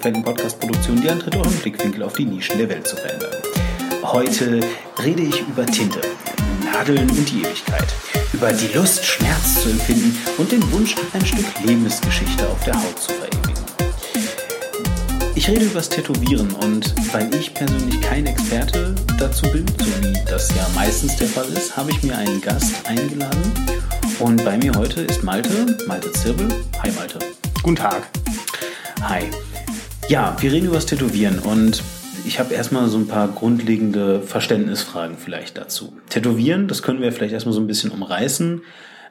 eloquenten Podcast-Produktion, die antritt, euren Blickwinkel auf die Nischen der Welt zu verändern. Heute rede ich über Tinte, Nadeln und die Ewigkeit, über die Lust, Schmerz zu empfinden und den Wunsch, ein Stück Lebensgeschichte auf der Haut zu verewigen. Ich rede über das Tätowieren und weil ich persönlich kein Experte dazu bin, so wie das ja meistens der Fall ist, habe ich mir einen Gast eingeladen. Und bei mir heute ist Malte, Malte Zirbel. Hi Malte. Guten Tag. Hi. Ja, wir reden über das Tätowieren und ich habe erstmal so ein paar grundlegende Verständnisfragen vielleicht dazu. Tätowieren, das können wir vielleicht erstmal so ein bisschen umreißen.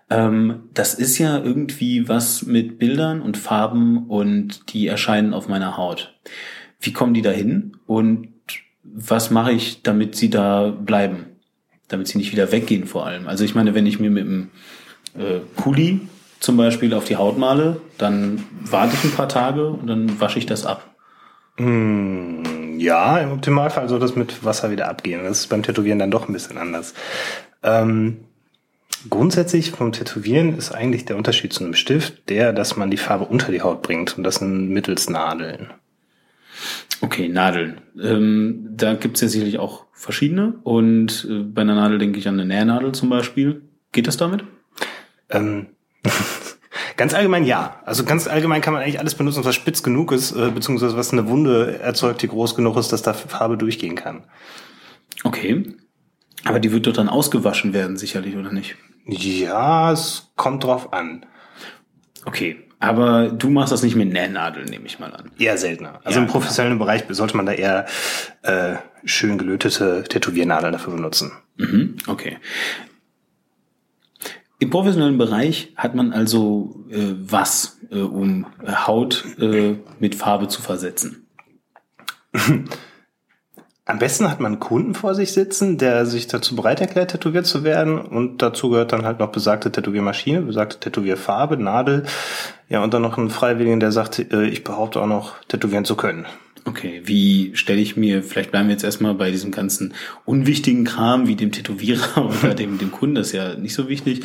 Ähm, das ist ja irgendwie was mit Bildern und Farben und die erscheinen auf meiner Haut. Wie kommen die da hin und was mache ich, damit sie da bleiben? Damit sie nicht wieder weggehen vor allem. Also ich meine, wenn ich mir mit einem äh, Pulli zum Beispiel auf die Haut male, dann warte ich ein paar Tage und dann wasche ich das ab. Mm, ja, im Optimalfall soll das mit Wasser wieder abgehen. Das ist beim Tätowieren dann doch ein bisschen anders. Ähm, grundsätzlich vom Tätowieren ist eigentlich der Unterschied zu einem Stift der, dass man die Farbe unter die Haut bringt und das mittels Nadeln. Okay, Nadeln. Ähm, da gibt's ja sicherlich auch verschiedene und äh, bei einer Nadel denke ich an eine Nähnadel zum Beispiel. Geht das damit? Ähm, ganz allgemein ja. Also ganz allgemein kann man eigentlich alles benutzen, was spitz genug ist, äh, beziehungsweise was eine Wunde erzeugt, die groß genug ist, dass da Farbe durchgehen kann. Okay. Aber die wird doch dann ausgewaschen werden, sicherlich, oder nicht? Ja, es kommt drauf an. Okay. Aber du machst das nicht mit Nähnadeln, nehme ich mal an. Eher seltener. Also ja, im professionellen genau. Bereich sollte man da eher äh, schön gelötete Tätowiernadeln dafür benutzen. Mhm, okay. Im professionellen Bereich hat man also äh, was, äh, um Haut äh, mit Farbe zu versetzen? Am besten hat man einen Kunden vor sich sitzen, der sich dazu bereit erklärt, tätowiert zu werden. Und dazu gehört dann halt noch besagte Tätowiermaschine, besagte Tätowierfarbe, Nadel. Ja, und dann noch einen Freiwilligen, der sagt, äh, ich behaupte auch noch, tätowieren zu können. Okay, wie stelle ich mir, vielleicht bleiben wir jetzt erstmal bei diesem ganzen unwichtigen Kram wie dem Tätowierer oder dem, dem Kunden, das ist ja nicht so wichtig.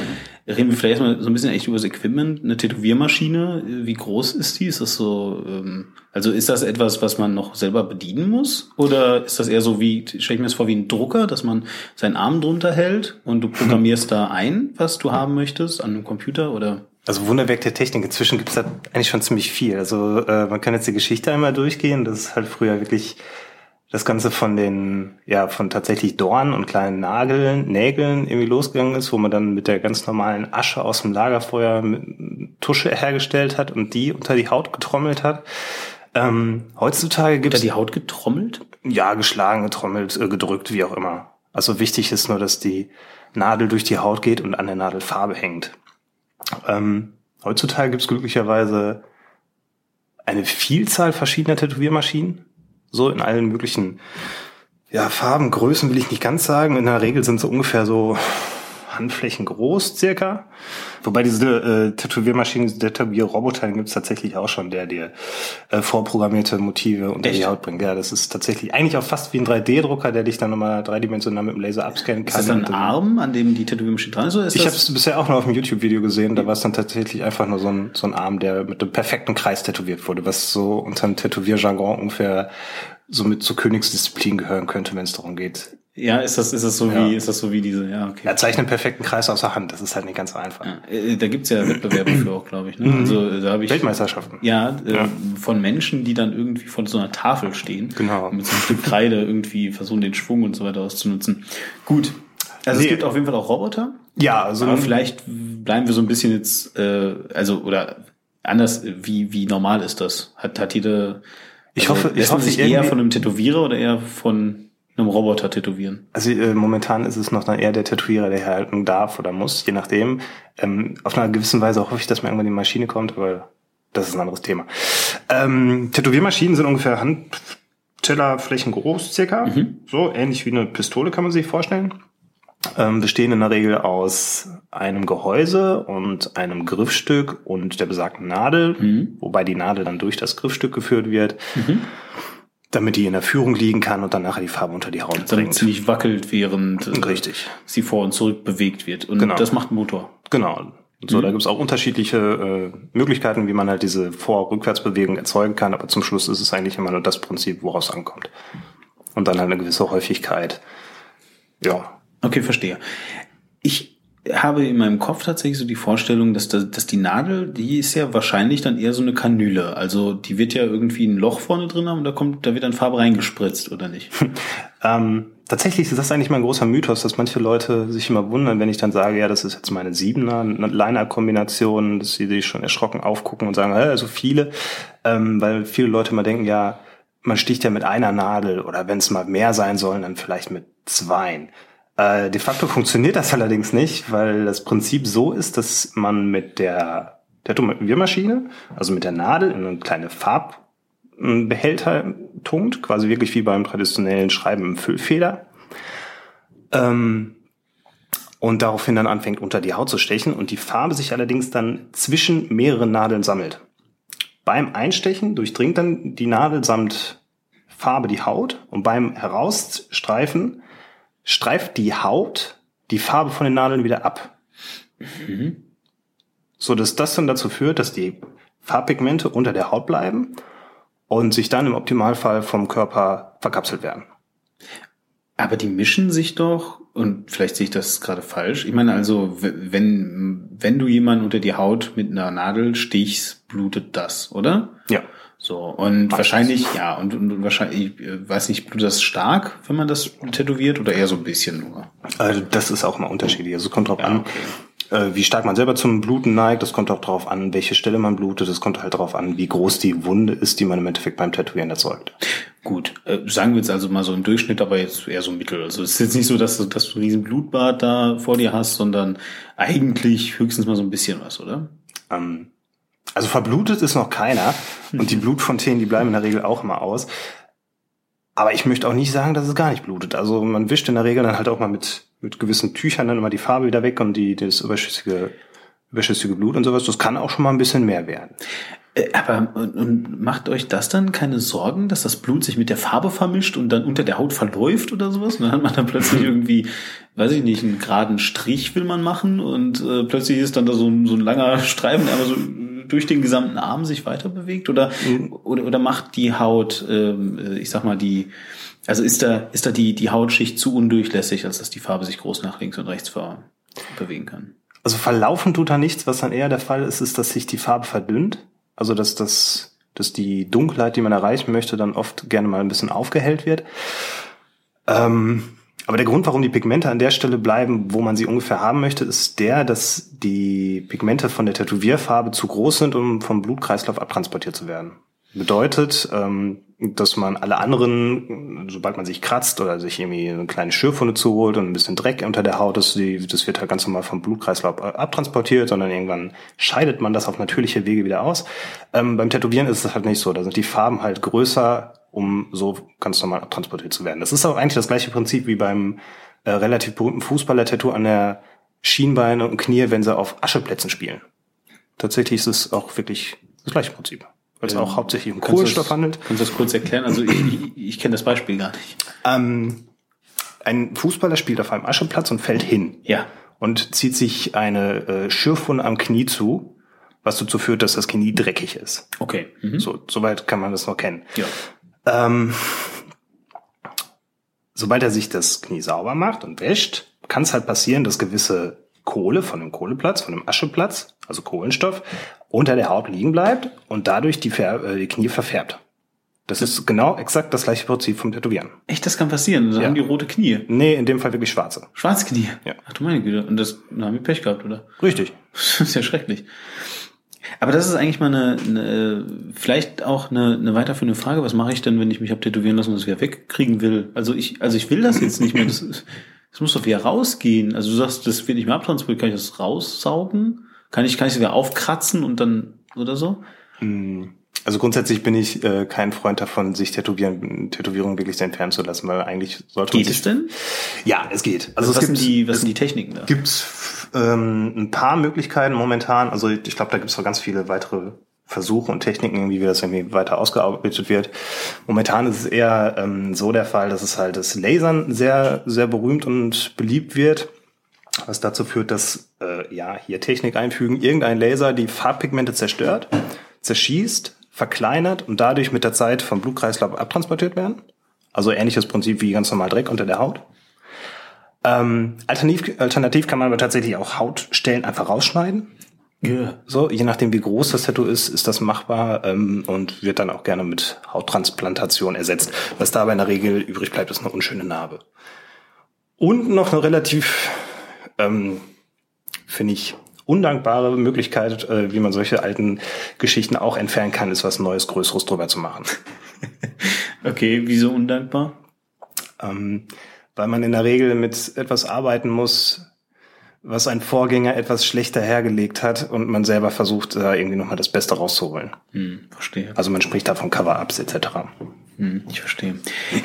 Reden wir vielleicht erstmal so ein bisschen echt über das Equipment, eine Tätowiermaschine, wie groß ist die? Ist das so, ähm, also ist das etwas, was man noch selber bedienen muss? Oder ist das eher so wie, stelle ich mir das vor wie ein Drucker, dass man seinen Arm drunter hält und du programmierst da ein, was du haben möchtest, an einem Computer oder? Also Wunderwerk der Technik. Inzwischen gibt es da eigentlich schon ziemlich viel. Also äh, man kann jetzt die Geschichte einmal durchgehen. Das ist halt früher wirklich das Ganze von den, ja, von tatsächlich Dornen und kleinen Nageln, Nägeln irgendwie losgegangen ist, wo man dann mit der ganz normalen Asche aus dem Lagerfeuer Tusche hergestellt hat und die unter die Haut getrommelt hat. Ähm, heutzutage gibt es... Die Haut getrommelt? Ja, geschlagen, getrommelt, äh, gedrückt, wie auch immer. Also wichtig ist nur, dass die Nadel durch die Haut geht und an der Nadel Farbe hängt. Ähm, heutzutage gibt es glücklicherweise eine Vielzahl verschiedener Tätowiermaschinen, so in allen möglichen ja, Farben, Größen will ich nicht ganz sagen. In der Regel sind sie ungefähr so Handflächen groß circa. Wobei diese äh, Tätowiermaschinen, diese Tätowierroboter gibt es tatsächlich auch schon, der dir äh, vorprogrammierte Motive unter Echt? die Haut bringt. Ja, das ist tatsächlich eigentlich auch fast wie ein 3D-Drucker, der dich dann nochmal dreidimensional mit dem Laser abscannen kann. Ist das ein Arm, an dem die Tätowiermaschine dran ist? Ist ich habe es bisher auch nur auf dem YouTube-Video gesehen. Da war es dann tatsächlich einfach nur so ein, so ein Arm, der mit einem perfekten Kreis tätowiert wurde, was so unter dem Tätowierjargon ungefähr somit zur Königsdisziplin gehören könnte, wenn es darum geht, ja, ist das, ist das so ja. wie, ist das so wie diese, ja, okay. Er zeichnet einen perfekten Kreis aus der Hand, das ist halt nicht ganz so einfach. Ja, äh, da gibt's ja Wettbewerbe für auch, glaube ich, ne? Mhm. Also, da habe ich. Weltmeisterschaften. Ja, äh, ja, von Menschen, die dann irgendwie von so einer Tafel stehen. Genau. Mit so einem Stück Kreide irgendwie versuchen, den Schwung und so weiter auszunutzen. Gut. Also nee. es gibt auf jeden Fall auch Roboter. Ja, also. Aber vielleicht bleiben wir so ein bisschen jetzt, äh, also, oder anders, wie, wie normal ist das? Hat, hat jede, ich also, hoffe, ich hoffe, sich eher von einem Tätowierer oder eher von einem Roboter tätowieren? Also äh, momentan ist es noch dann eher der Tätowierer, der halten darf oder muss, je nachdem. Ähm, auf einer gewissen Weise hoffe ich, dass mir irgendwann die Maschine kommt, aber das ist ein anderes Thema. Ähm, Tätowiermaschinen sind ungefähr Handtellerflächen groß, circa. Mhm. So ähnlich wie eine Pistole kann man sich vorstellen. Ähm, bestehen in der Regel aus einem Gehäuse und einem Griffstück und der besagten Nadel, mhm. wobei die Nadel dann durch das Griffstück geführt wird. Mhm damit die in der Führung liegen kann und dann nachher die Farbe unter die Haut damit bringt. sie wackelt, während äh, Richtig. sie vor und zurück bewegt wird. Und genau. das macht ein Motor. Genau. So, mhm. da gibt es auch unterschiedliche äh, Möglichkeiten, wie man halt diese Vor-Rückwärtsbewegung erzeugen kann, aber zum Schluss ist es eigentlich immer nur das Prinzip, woraus ankommt. Und dann halt eine gewisse Häufigkeit. Ja. Okay, verstehe. Ich habe in meinem Kopf tatsächlich so die Vorstellung, dass, das, dass die Nadel, die ist ja wahrscheinlich dann eher so eine Kanüle. Also die wird ja irgendwie ein Loch vorne drin haben und da kommt, da wird dann Farbe reingespritzt, oder nicht? ähm, tatsächlich ist das eigentlich mal ein großer Mythos, dass manche Leute sich immer wundern, wenn ich dann sage, ja, das ist jetzt meine Siebener Liner-Kombination, dass sie sich schon erschrocken aufgucken und sagen, hä, so viele, ähm, weil viele Leute mal denken, ja, man sticht ja mit einer Nadel oder wenn es mal mehr sein sollen, dann vielleicht mit zweien. Äh, de facto funktioniert das allerdings nicht, weil das Prinzip so ist, dass man mit der Tätowiermaschine, also mit der Nadel in eine kleine Farbbehälter tunkt, quasi wirklich wie beim traditionellen Schreiben im Füllfeder. Ähm, und daraufhin dann anfängt unter die Haut zu stechen und die Farbe sich allerdings dann zwischen mehreren Nadeln sammelt. Beim Einstechen durchdringt dann die Nadel samt Farbe die Haut und beim Herausstreifen streift die Haut die Farbe von den Nadeln wieder ab. Mhm. So dass das dann dazu führt, dass die Farbpigmente unter der Haut bleiben und sich dann im Optimalfall vom Körper verkapselt werden. Aber die mischen sich doch, und vielleicht sehe ich das gerade falsch. Ich meine also, wenn, wenn du jemanden unter die Haut mit einer Nadel stichst, blutet das, oder? Ja. So, und Meistens. wahrscheinlich, ja, und, und, wahrscheinlich, ich äh, weiß nicht, blutet das stark, wenn man das tätowiert oder eher so ein bisschen nur? Also das ist auch mal unterschiedlich. Also es kommt drauf ja, an, okay. äh, wie stark man selber zum Bluten neigt. Das kommt auch drauf an, welche Stelle man blutet. Das kommt halt drauf an, wie groß die Wunde ist, die man im Endeffekt beim Tätowieren erzeugt. Gut, äh, sagen wir jetzt also mal so im Durchschnitt, aber jetzt eher so mittel. Also es ist jetzt nicht so, dass du, dass du riesen Blutbad da vor dir hast, sondern eigentlich höchstens mal so ein bisschen was, oder? Ähm, also verblutet ist noch keiner und die Blutfontänen, die bleiben in der Regel auch immer aus. Aber ich möchte auch nicht sagen, dass es gar nicht blutet. Also man wischt in der Regel dann halt auch mal mit, mit gewissen Tüchern dann immer die Farbe wieder weg und die, das überschüssige, überschüssige Blut und sowas. Das kann auch schon mal ein bisschen mehr werden. Äh, aber und, macht euch das dann keine Sorgen, dass das Blut sich mit der Farbe vermischt und dann unter der Haut verläuft oder sowas? Und dann hat man dann plötzlich irgendwie, weiß ich nicht, einen geraden Strich will man machen und äh, plötzlich ist dann da so ein, so ein langer Streifen, aber so durch den gesamten Arm sich weiter bewegt oder, mhm. oder, oder macht die Haut, ähm, ich sag mal, die, also ist da, ist da die, die Hautschicht zu undurchlässig, als dass die Farbe sich groß nach links und rechts ver bewegen kann? Also verlaufen tut da nichts. Was dann eher der Fall ist, ist, dass sich die Farbe verdünnt. Also dass das, dass die Dunkelheit, die man erreichen möchte, dann oft gerne mal ein bisschen aufgehellt wird. Ähm, aber der Grund, warum die Pigmente an der Stelle bleiben, wo man sie ungefähr haben möchte, ist der, dass die Pigmente von der Tätowierfarbe zu groß sind, um vom Blutkreislauf abtransportiert zu werden. Bedeutet, ähm, dass man alle anderen, sobald man sich kratzt oder sich irgendwie eine kleine Schürfwunde zuholt und ein bisschen Dreck unter der Haut das wird halt ganz normal vom Blutkreislauf abtransportiert, sondern irgendwann scheidet man das auf natürliche Wege wieder aus. Ähm, beim Tätowieren ist es halt nicht so. Da sind die Farben halt größer, um so ganz normal abtransportiert zu werden. Das ist auch eigentlich das gleiche Prinzip wie beim äh, relativ berühmten Fußballer-Tattoo an der Schienbeine und Knie, wenn sie auf Ascheplätzen spielen. Tatsächlich ist es auch wirklich das gleiche Prinzip weil es ähm, auch hauptsächlich um Kohlenstoff handelt. Kannst du das kurz erklären? Also ich, ich, ich kenne das Beispiel gar nicht. Ähm, ein Fußballer spielt auf einem Ascheplatz und fällt hin. Ja. Und zieht sich eine äh, Schürfwunde am Knie zu, was dazu führt, dass das Knie dreckig ist. Okay. Mhm. So, soweit kann man das noch kennen. Ja. Ähm, sobald er sich das Knie sauber macht und wäscht, kann es halt passieren, dass gewisse Kohle von dem Kohleplatz, von dem Ascheplatz, also Kohlenstoff, unter der Haut liegen bleibt und dadurch die, äh, die Knie verfärbt. Das ist genau exakt das gleiche Prinzip vom Tätowieren. Echt, das kann passieren? Dann ja. haben die rote Knie? Nee, in dem Fall wirklich schwarze. Schwarze Knie? Ja. Ach du meine Güte. Und das dann haben wir Pech gehabt, oder? Richtig. Das ist ja schrecklich. Aber das ist eigentlich mal eine, eine vielleicht auch eine, eine weiterführende Frage. Was mache ich denn, wenn ich mich hab tätowieren lassen und das wieder wegkriegen will? Also ich, also ich will das jetzt nicht mehr. Das, das muss doch wieder rausgehen. Also du sagst, das wird nicht mehr abtransportiert. Kann ich das raussaugen? Kann ich, kann ich es wieder aufkratzen und dann oder so? Hm. Also grundsätzlich bin ich äh, kein Freund davon, sich Tätowieren, Tätowierungen wirklich entfernen zu lassen, weil eigentlich sollte geht man sich, es denn? Ja, es geht. Also, also was, sind die, was sind die Techniken da? Gibt's ähm, ein paar Möglichkeiten momentan. Also ich glaube, da gibt's noch ganz viele weitere Versuche und Techniken, wie das irgendwie weiter ausgearbeitet wird. Momentan ist es eher ähm, so der Fall, dass es halt das Lasern sehr, sehr berühmt und beliebt wird was dazu führt, dass äh, ja hier Technik einfügen, irgendein Laser die Farbpigmente zerstört, zerschießt, verkleinert und dadurch mit der Zeit vom Blutkreislauf abtransportiert werden. Also ähnliches Prinzip wie ganz normal Dreck unter der Haut. Ähm, alternativ, alternativ kann man aber tatsächlich auch Hautstellen einfach rausschneiden. Yeah. So, je nachdem wie groß das Tattoo ist, ist das machbar ähm, und wird dann auch gerne mit Hauttransplantation ersetzt. Was dabei in der Regel übrig bleibt, ist eine unschöne Narbe. Und noch eine relativ, ähm, finde ich, undankbare Möglichkeit, äh, wie man solche alten Geschichten auch entfernen kann, ist was Neues, Größeres drüber zu machen. okay, wieso undankbar? Ähm, weil man in der Regel mit etwas arbeiten muss, was ein Vorgänger etwas schlechter hergelegt hat und man selber versucht, da irgendwie nochmal das Beste rauszuholen. Hm, verstehe. Also man spricht da von Cover-Ups etc. Hm, ich verstehe.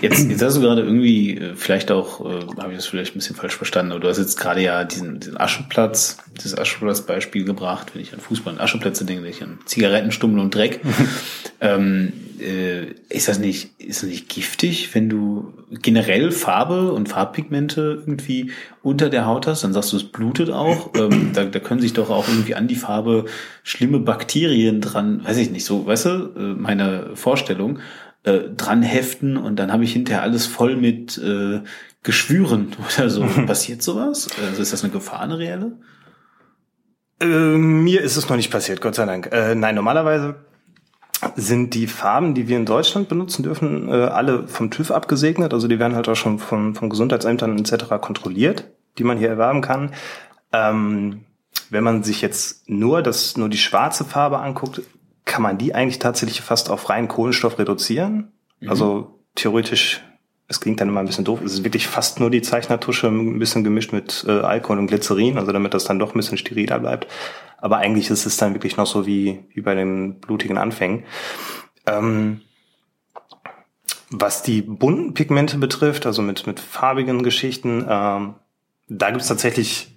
Jetzt, jetzt hast du gerade irgendwie, äh, vielleicht auch, äh, habe ich das vielleicht ein bisschen falsch verstanden, aber du hast jetzt gerade ja diesen, diesen Ascheplatz, dieses Ascheplatz-Beispiel gebracht, wenn ich an Fußball und Ascheplätze denke, denke ich an Zigarettenstummel und Dreck. ähm, äh, ist das nicht, ist das nicht giftig, wenn du generell Farbe und Farbpigmente irgendwie unter der Haut hast? Dann sagst du, es blutet auch. Ähm, da, da können sich doch auch irgendwie an die Farbe schlimme Bakterien dran, weiß ich nicht, so, weißt du, äh, meine Vorstellung äh, dran heften und dann habe ich hinterher alles voll mit äh, Geschwüren oder so. Passiert sowas? Also ist das eine Gefahr, eine reelle? Äh, mir ist es noch nicht passiert, Gott sei Dank. Äh, nein, normalerweise sind die Farben, die wir in Deutschland benutzen dürfen, äh, alle vom TÜV abgesegnet. Also die werden halt auch schon von, von Gesundheitsämtern etc. kontrolliert, die man hier erwerben kann. Ähm, wenn man sich jetzt nur das, nur die schwarze Farbe anguckt, kann man die eigentlich tatsächlich fast auf reinen Kohlenstoff reduzieren. Mhm. Also theoretisch, es klingt dann immer ein bisschen doof, es ist wirklich fast nur die Zeichnertusche, ein bisschen gemischt mit äh, Alkohol und Glycerin, also damit das dann doch ein bisschen steriler bleibt. Aber eigentlich ist es dann wirklich noch so wie, wie bei den blutigen Anfängen. Ähm, was die bunten Pigmente betrifft, also mit, mit farbigen Geschichten, ähm, da gibt es tatsächlich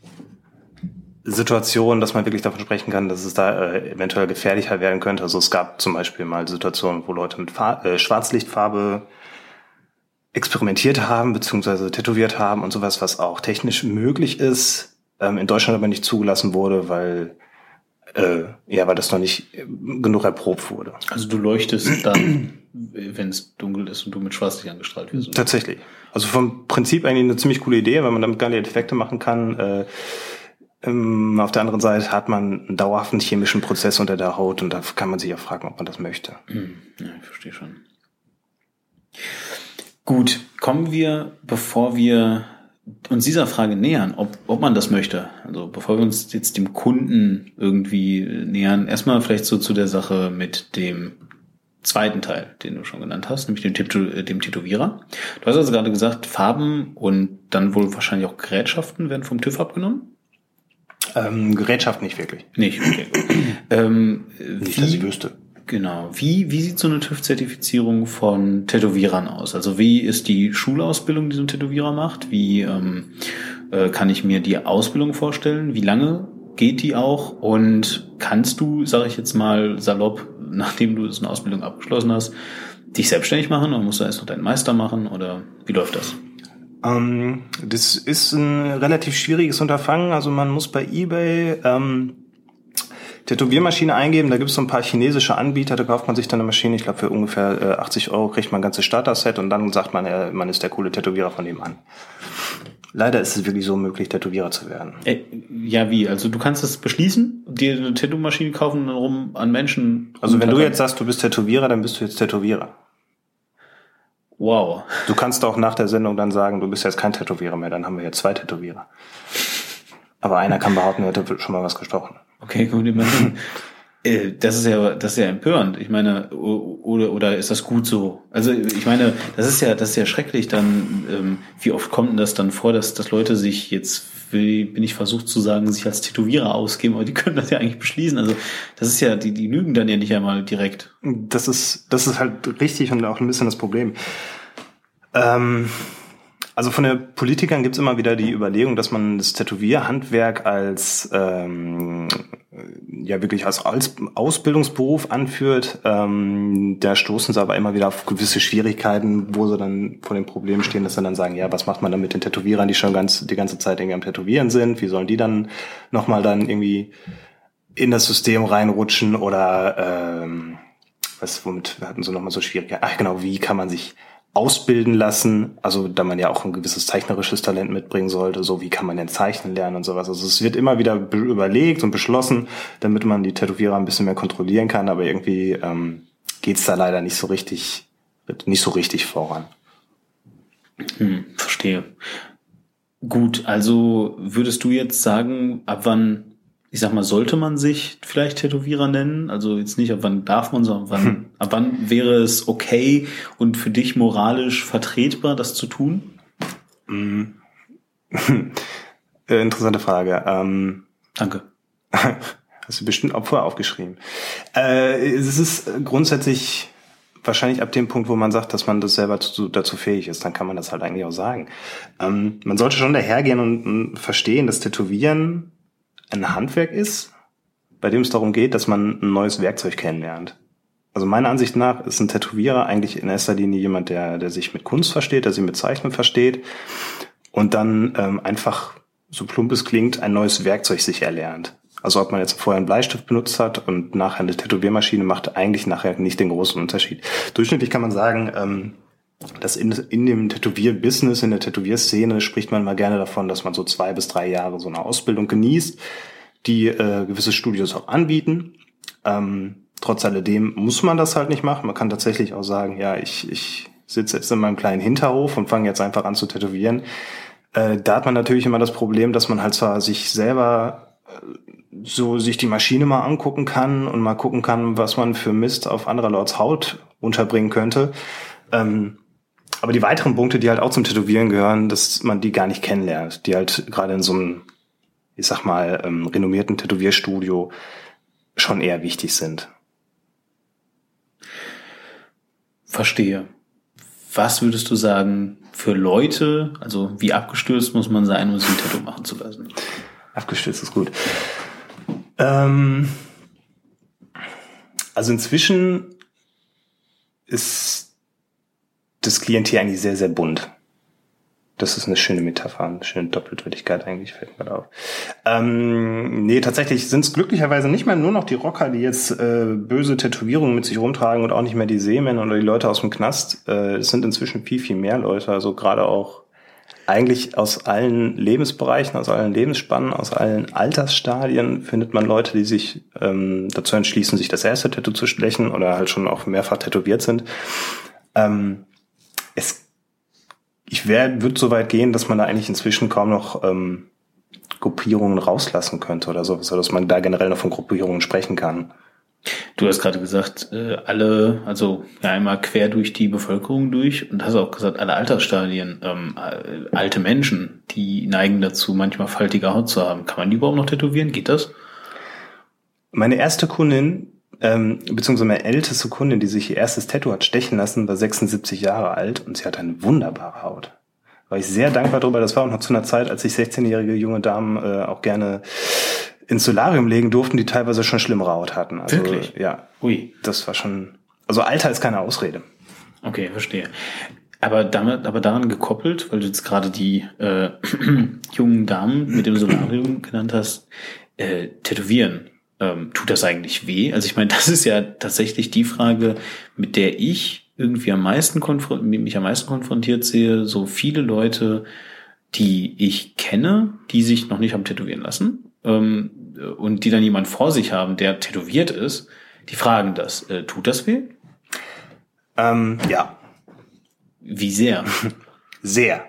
Situation, dass man wirklich davon sprechen kann, dass es da äh, eventuell gefährlicher werden könnte. Also es gab zum Beispiel mal Situationen, wo Leute mit Fa äh, Schwarzlichtfarbe experimentiert haben, beziehungsweise tätowiert haben und sowas, was auch technisch möglich ist, ähm, in Deutschland aber nicht zugelassen wurde, weil äh, ja, weil das noch nicht äh, genug erprobt wurde. Also du leuchtest dann, wenn es dunkel ist und du mit Schwarzlicht angestrahlt wirst. Tatsächlich. Also vom Prinzip eigentlich eine ziemlich coole Idee, weil man damit geile Effekte machen kann. Äh, ähm, auf der anderen Seite hat man einen dauerhaften chemischen Prozess unter der Haut und da kann man sich auch fragen, ob man das möchte. Hm, ja, ich verstehe schon. Gut, kommen wir, bevor wir uns dieser Frage nähern, ob, ob man das möchte, also bevor wir uns jetzt dem Kunden irgendwie nähern, erstmal vielleicht so zu der Sache mit dem zweiten Teil, den du schon genannt hast, nämlich dem, dem Tätowierer. Du hast also gerade gesagt, Farben und dann wohl wahrscheinlich auch Gerätschaften werden vom TÜV abgenommen. Ähm, Gerätschaft nicht wirklich. Nicht, okay. ähm, nicht, wie, dass ich wüsste. Genau. Wie, wie sieht so eine TÜV-Zertifizierung von Tätowierern aus? Also wie ist die Schulausbildung, die so ein Tätowierer macht? Wie ähm, äh, kann ich mir die Ausbildung vorstellen? Wie lange geht die auch? Und kannst du, sage ich jetzt mal salopp, nachdem du so eine Ausbildung abgeschlossen hast, dich selbstständig machen oder musst du erst noch deinen Meister machen oder wie läuft das? Ähm, das ist ein relativ schwieriges Unterfangen. Also man muss bei eBay ähm, Tätowiermaschine eingeben. Da gibt es so ein paar chinesische Anbieter. Da kauft man sich dann eine Maschine. Ich glaube, für ungefähr äh, 80 Euro kriegt man ein ganzes Starter-Set und dann sagt man, äh, man ist der coole Tätowierer von dem an. Leider ist es wirklich so möglich, Tätowierer zu werden. Äh, ja, wie? Also du kannst es beschließen, dir eine Tattoo-Maschine kaufen und dann rum an Menschen. Also wenn du jetzt sagst, du bist Tätowierer, dann bist du jetzt Tätowierer. Wow. Du kannst auch nach der Sendung dann sagen, du bist jetzt kein Tätowierer mehr, dann haben wir jetzt zwei Tätowierer. Aber einer kann behaupten, er hätte schon mal was gestochen. Okay, gut, immerhin. Äh, das ist ja, das ist ja empörend. Ich meine, oder, oder ist das gut so? Also ich meine, das ist ja, das ist ja schrecklich. Dann, ähm, wie oft kommt denn das dann vor, dass, dass Leute sich jetzt, bin ich versucht zu sagen, sich als Tätowierer ausgeben, aber die können das ja eigentlich beschließen. Also das ist ja, die, die lügen dann ja nicht einmal direkt. Das ist, das ist halt richtig und auch ein bisschen das Problem. Ähm, also von den Politikern gibt's immer wieder die Überlegung, dass man das Tätowierhandwerk als ähm, ja wirklich als Ausbildungsberuf anführt. Ähm, da stoßen sie aber immer wieder auf gewisse Schwierigkeiten, wo sie dann vor dem Problem stehen, dass sie dann sagen, ja, was macht man dann mit den Tätowierern, die schon ganz die ganze Zeit irgendwie am Tätowieren sind? Wie sollen die dann nochmal dann irgendwie in das System reinrutschen oder ähm, was, womit hatten sie nochmal so Schwierigkeiten? Ach genau, wie kann man sich ausbilden lassen, also da man ja auch ein gewisses zeichnerisches Talent mitbringen sollte, so wie kann man denn zeichnen lernen und sowas. Also es wird immer wieder überlegt und beschlossen, damit man die Tätowierer ein bisschen mehr kontrollieren kann, aber irgendwie ähm, geht da leider nicht so richtig, nicht so richtig voran. Hm, verstehe. Gut, also würdest du jetzt sagen, ab wann ich sag mal, sollte man sich vielleicht Tätowierer nennen? Also jetzt nicht, ab wann darf man, sondern wann, hm. ab wann wäre es okay und für dich moralisch vertretbar, das zu tun? Mhm. Interessante Frage. Ähm, Danke. Hast du bestimmt vorher aufgeschrieben. Äh, es ist grundsätzlich wahrscheinlich ab dem Punkt, wo man sagt, dass man das selber zu, dazu fähig ist, dann kann man das halt eigentlich auch sagen. Ähm, man sollte schon dahergehen und, und verstehen, dass Tätowieren ein Handwerk ist, bei dem es darum geht, dass man ein neues Werkzeug kennenlernt. Also meiner Ansicht nach ist ein Tätowierer eigentlich in erster Linie jemand, der, der sich mit Kunst versteht, der sich mit Zeichnen versteht und dann ähm, einfach, so plump es klingt, ein neues Werkzeug sich erlernt. Also ob man jetzt vorher einen Bleistift benutzt hat und nachher eine Tätowiermaschine macht eigentlich nachher nicht den großen Unterschied. Durchschnittlich kann man sagen, ähm, dass in, in dem Tätowier-Business, in der Tätowierszene spricht man mal gerne davon, dass man so zwei bis drei Jahre so eine Ausbildung genießt, die äh, gewisse Studios auch anbieten. Ähm, trotz alledem muss man das halt nicht machen. Man kann tatsächlich auch sagen, ja, ich, ich sitze jetzt in meinem kleinen Hinterhof und fange jetzt einfach an zu tätowieren. Äh, da hat man natürlich immer das Problem, dass man halt zwar sich selber äh, so sich die Maschine mal angucken kann und mal gucken kann, was man für Mist auf anderer Lords Haut unterbringen könnte. Ähm, aber die weiteren Punkte, die halt auch zum Tätowieren gehören, dass man die gar nicht kennenlernt, die halt gerade in so einem, ich sag mal, ähm, renommierten Tätowierstudio schon eher wichtig sind. Verstehe. Was würdest du sagen für Leute, also wie abgestürzt muss man sein, um sich ein Tattoo machen zu lassen? Abgestürzt ist gut. Ähm, also inzwischen ist das Klientel eigentlich sehr, sehr bunt. Das ist eine schöne Metapher, eine schöne Doppeldeutigkeit eigentlich, fällt mir da auf. Ähm, nee, tatsächlich sind es glücklicherweise nicht mehr nur noch die Rocker, die jetzt äh, böse Tätowierungen mit sich rumtragen und auch nicht mehr die Seemänner oder die Leute aus dem Knast. Äh, es sind inzwischen viel, viel mehr Leute, also gerade auch eigentlich aus allen Lebensbereichen, aus allen Lebensspannen, aus allen Altersstadien findet man Leute, die sich ähm, dazu entschließen, sich das erste Tattoo zu stechen oder halt schon auch mehrfach tätowiert sind. Ähm, es, ich würde so weit gehen, dass man da eigentlich inzwischen kaum noch ähm, Gruppierungen rauslassen könnte oder so, dass man da generell noch von Gruppierungen sprechen kann. Du hast gerade gesagt, äh, alle, also ja einmal quer durch die Bevölkerung durch und hast auch gesagt, alle Altersstadien, ähm, äh, alte Menschen, die neigen dazu, manchmal faltige Haut zu haben. Kann man die überhaupt noch tätowieren? Geht das? Meine erste Kundin, ähm, beziehungsweise meine älteste Kundin, die sich ihr erstes Tattoo hat stechen lassen, war 76 Jahre alt und sie hat eine wunderbare Haut. War ich sehr dankbar darüber. Das war auch noch zu einer Zeit, als sich 16-jährige junge Damen äh, auch gerne ins Solarium legen durften, die teilweise schon schlimmere Haut hatten. Also, Wirklich? Ja. Ui. Das war schon. Also Alter ist keine Ausrede. Okay, verstehe. Aber damit, aber daran gekoppelt, weil du jetzt gerade die äh, jungen Damen mit dem Solarium genannt hast, äh, tätowieren ähm, tut das eigentlich weh? Also ich meine, das ist ja tatsächlich die Frage, mit der ich irgendwie am meisten mich am meisten konfrontiert sehe. So viele Leute, die ich kenne, die sich noch nicht haben tätowieren lassen ähm, und die dann jemand vor sich haben, der tätowiert ist, die fragen das. Äh, tut das weh? Ähm, ja. Wie sehr? sehr.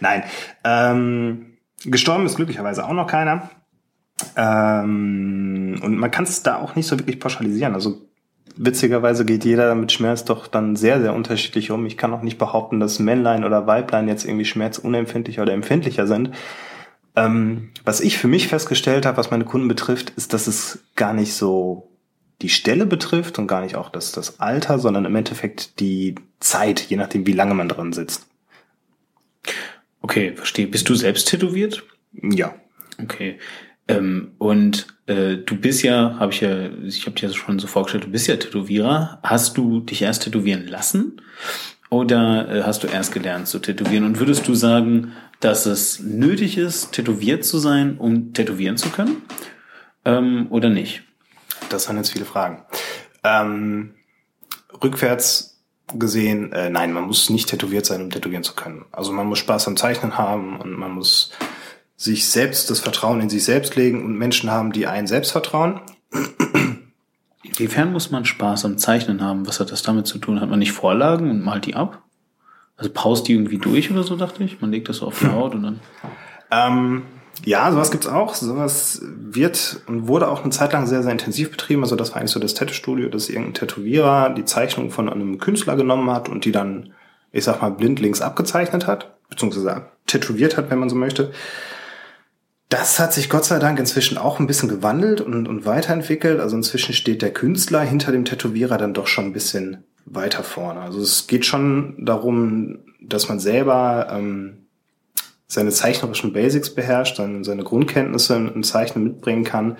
Nein. Ähm, gestorben ist glücklicherweise auch noch keiner. Ähm, und man kann es da auch nicht so wirklich pauschalisieren. Also witzigerweise geht jeder mit Schmerz doch dann sehr, sehr unterschiedlich um. Ich kann auch nicht behaupten, dass Männlein oder Weiblein jetzt irgendwie schmerzunempfindlicher oder empfindlicher sind. Ähm, was ich für mich festgestellt habe, was meine Kunden betrifft, ist, dass es gar nicht so die Stelle betrifft und gar nicht auch das, das Alter, sondern im Endeffekt die Zeit, je nachdem, wie lange man dran sitzt. Okay, verstehe. Bist du selbst tätowiert? Ja. Okay. Ähm, und äh, du bist ja, habe ich ja, ich habe dir schon so vorgestellt, du bist ja Tätowierer. Hast du dich erst tätowieren lassen oder äh, hast du erst gelernt zu tätowieren? Und würdest du sagen, dass es nötig ist, tätowiert zu sein, um tätowieren zu können? Ähm, oder nicht? Das sind jetzt viele Fragen. Ähm, rückwärts gesehen, äh, nein, man muss nicht tätowiert sein, um tätowieren zu können. Also man muss Spaß am Zeichnen haben und man muss sich selbst das Vertrauen in sich selbst legen und Menschen haben, die einen selbst vertrauen. Inwiefern muss man Spaß am Zeichnen haben? Was hat das damit zu tun? Hat man nicht Vorlagen und malt die ab? Also paust die irgendwie durch oder so, dachte ich? Man legt das so auf die Haut und dann. Ähm, ja, sowas gibt's auch. Sowas wird und wurde auch eine Zeit lang sehr, sehr intensiv betrieben. Also das war eigentlich so das Tattoo-Studio, dass irgendein Tätowierer die Zeichnung von einem Künstler genommen hat und die dann, ich sag mal, blindlings abgezeichnet hat, beziehungsweise tätowiert hat, wenn man so möchte. Das hat sich Gott sei Dank inzwischen auch ein bisschen gewandelt und, und weiterentwickelt. Also inzwischen steht der Künstler hinter dem Tätowierer dann doch schon ein bisschen weiter vorne. Also es geht schon darum, dass man selber ähm, seine zeichnerischen Basics beherrscht, seine, seine Grundkenntnisse im Zeichnen mitbringen kann,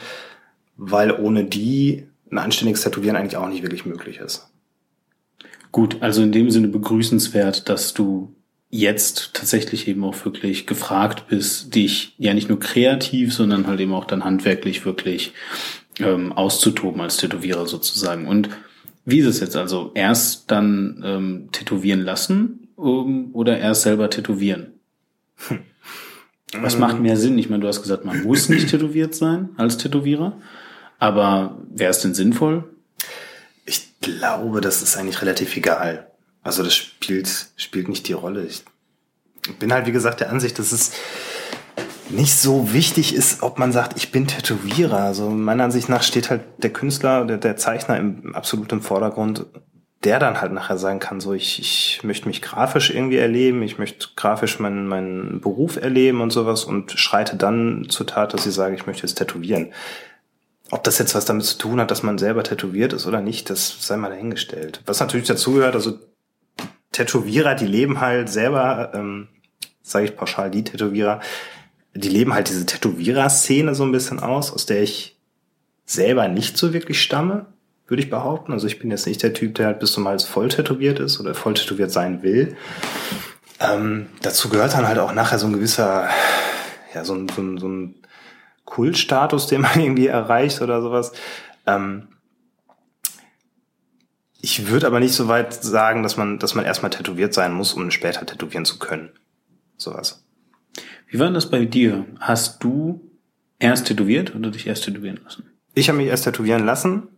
weil ohne die ein anständiges Tätowieren eigentlich auch nicht wirklich möglich ist. Gut, also in dem Sinne begrüßenswert, dass du jetzt tatsächlich eben auch wirklich gefragt bist, dich ja nicht nur kreativ, sondern halt eben auch dann handwerklich wirklich ähm, auszutoben als Tätowierer sozusagen. Und wie ist es jetzt also? Erst dann ähm, tätowieren lassen um, oder erst selber tätowieren? Hm. Was ähm. macht mehr Sinn? Ich meine, du hast gesagt, man muss nicht tätowiert sein als Tätowierer. Aber wäre es denn sinnvoll? Ich glaube, das ist eigentlich relativ egal. Also das spielt, spielt nicht die Rolle. Ich bin halt, wie gesagt, der Ansicht, dass es nicht so wichtig ist, ob man sagt, ich bin Tätowierer. Also meiner Ansicht nach steht halt der Künstler, der, der Zeichner im absolut im Vordergrund, der dann halt nachher sagen kann, so ich, ich möchte mich grafisch irgendwie erleben, ich möchte grafisch meinen, meinen Beruf erleben und sowas und schreite dann zur Tat, dass ich sage, ich möchte jetzt tätowieren. Ob das jetzt was damit zu tun hat, dass man selber tätowiert ist oder nicht, das sei mal dahingestellt. Was natürlich dazugehört, also Tätowierer, die leben halt selber, ähm, sage ich pauschal, die Tätowierer, die leben halt diese Tätowierer-Szene so ein bisschen aus, aus der ich selber nicht so wirklich stamme, würde ich behaupten. Also ich bin jetzt nicht der Typ, der halt bis zum Hals voll tätowiert ist oder voll tätowiert sein will. Ähm, dazu gehört dann halt auch nachher so ein gewisser, ja, so ein, so ein, so ein Kultstatus, den man irgendwie erreicht oder sowas. Ähm, ich würde aber nicht so weit sagen, dass man, dass man erstmal tätowiert sein muss, um später tätowieren zu können. Sowas. Wie war denn das bei dir? Hast du erst tätowiert oder dich erst tätowieren lassen? Ich habe mich erst tätowieren lassen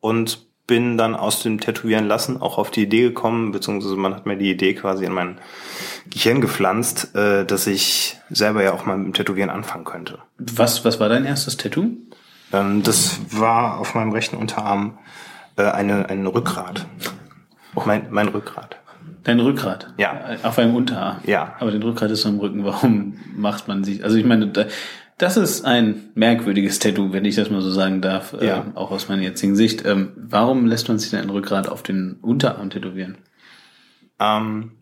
und bin dann aus dem Tätowieren lassen auch auf die Idee gekommen, beziehungsweise man hat mir die Idee quasi in mein Gehirn gepflanzt, äh, dass ich selber ja auch mal mit dem Tätowieren anfangen könnte. Was, was war dein erstes Tattoo? Ähm, das war auf meinem rechten Unterarm äh, eine, ein Rückgrat. Mein, mein Rückgrat. Dein Rückgrat? Ja. Auf einem Unterarm? Ja. Aber den Rückgrat ist am Rücken. Warum macht man sich, also ich meine, das ist ein merkwürdiges Tattoo, wenn ich das mal so sagen darf, ja. äh, auch aus meiner jetzigen Sicht. Ähm, warum lässt man sich denn ein Rückgrat auf den Unterarm tätowieren? Ähm,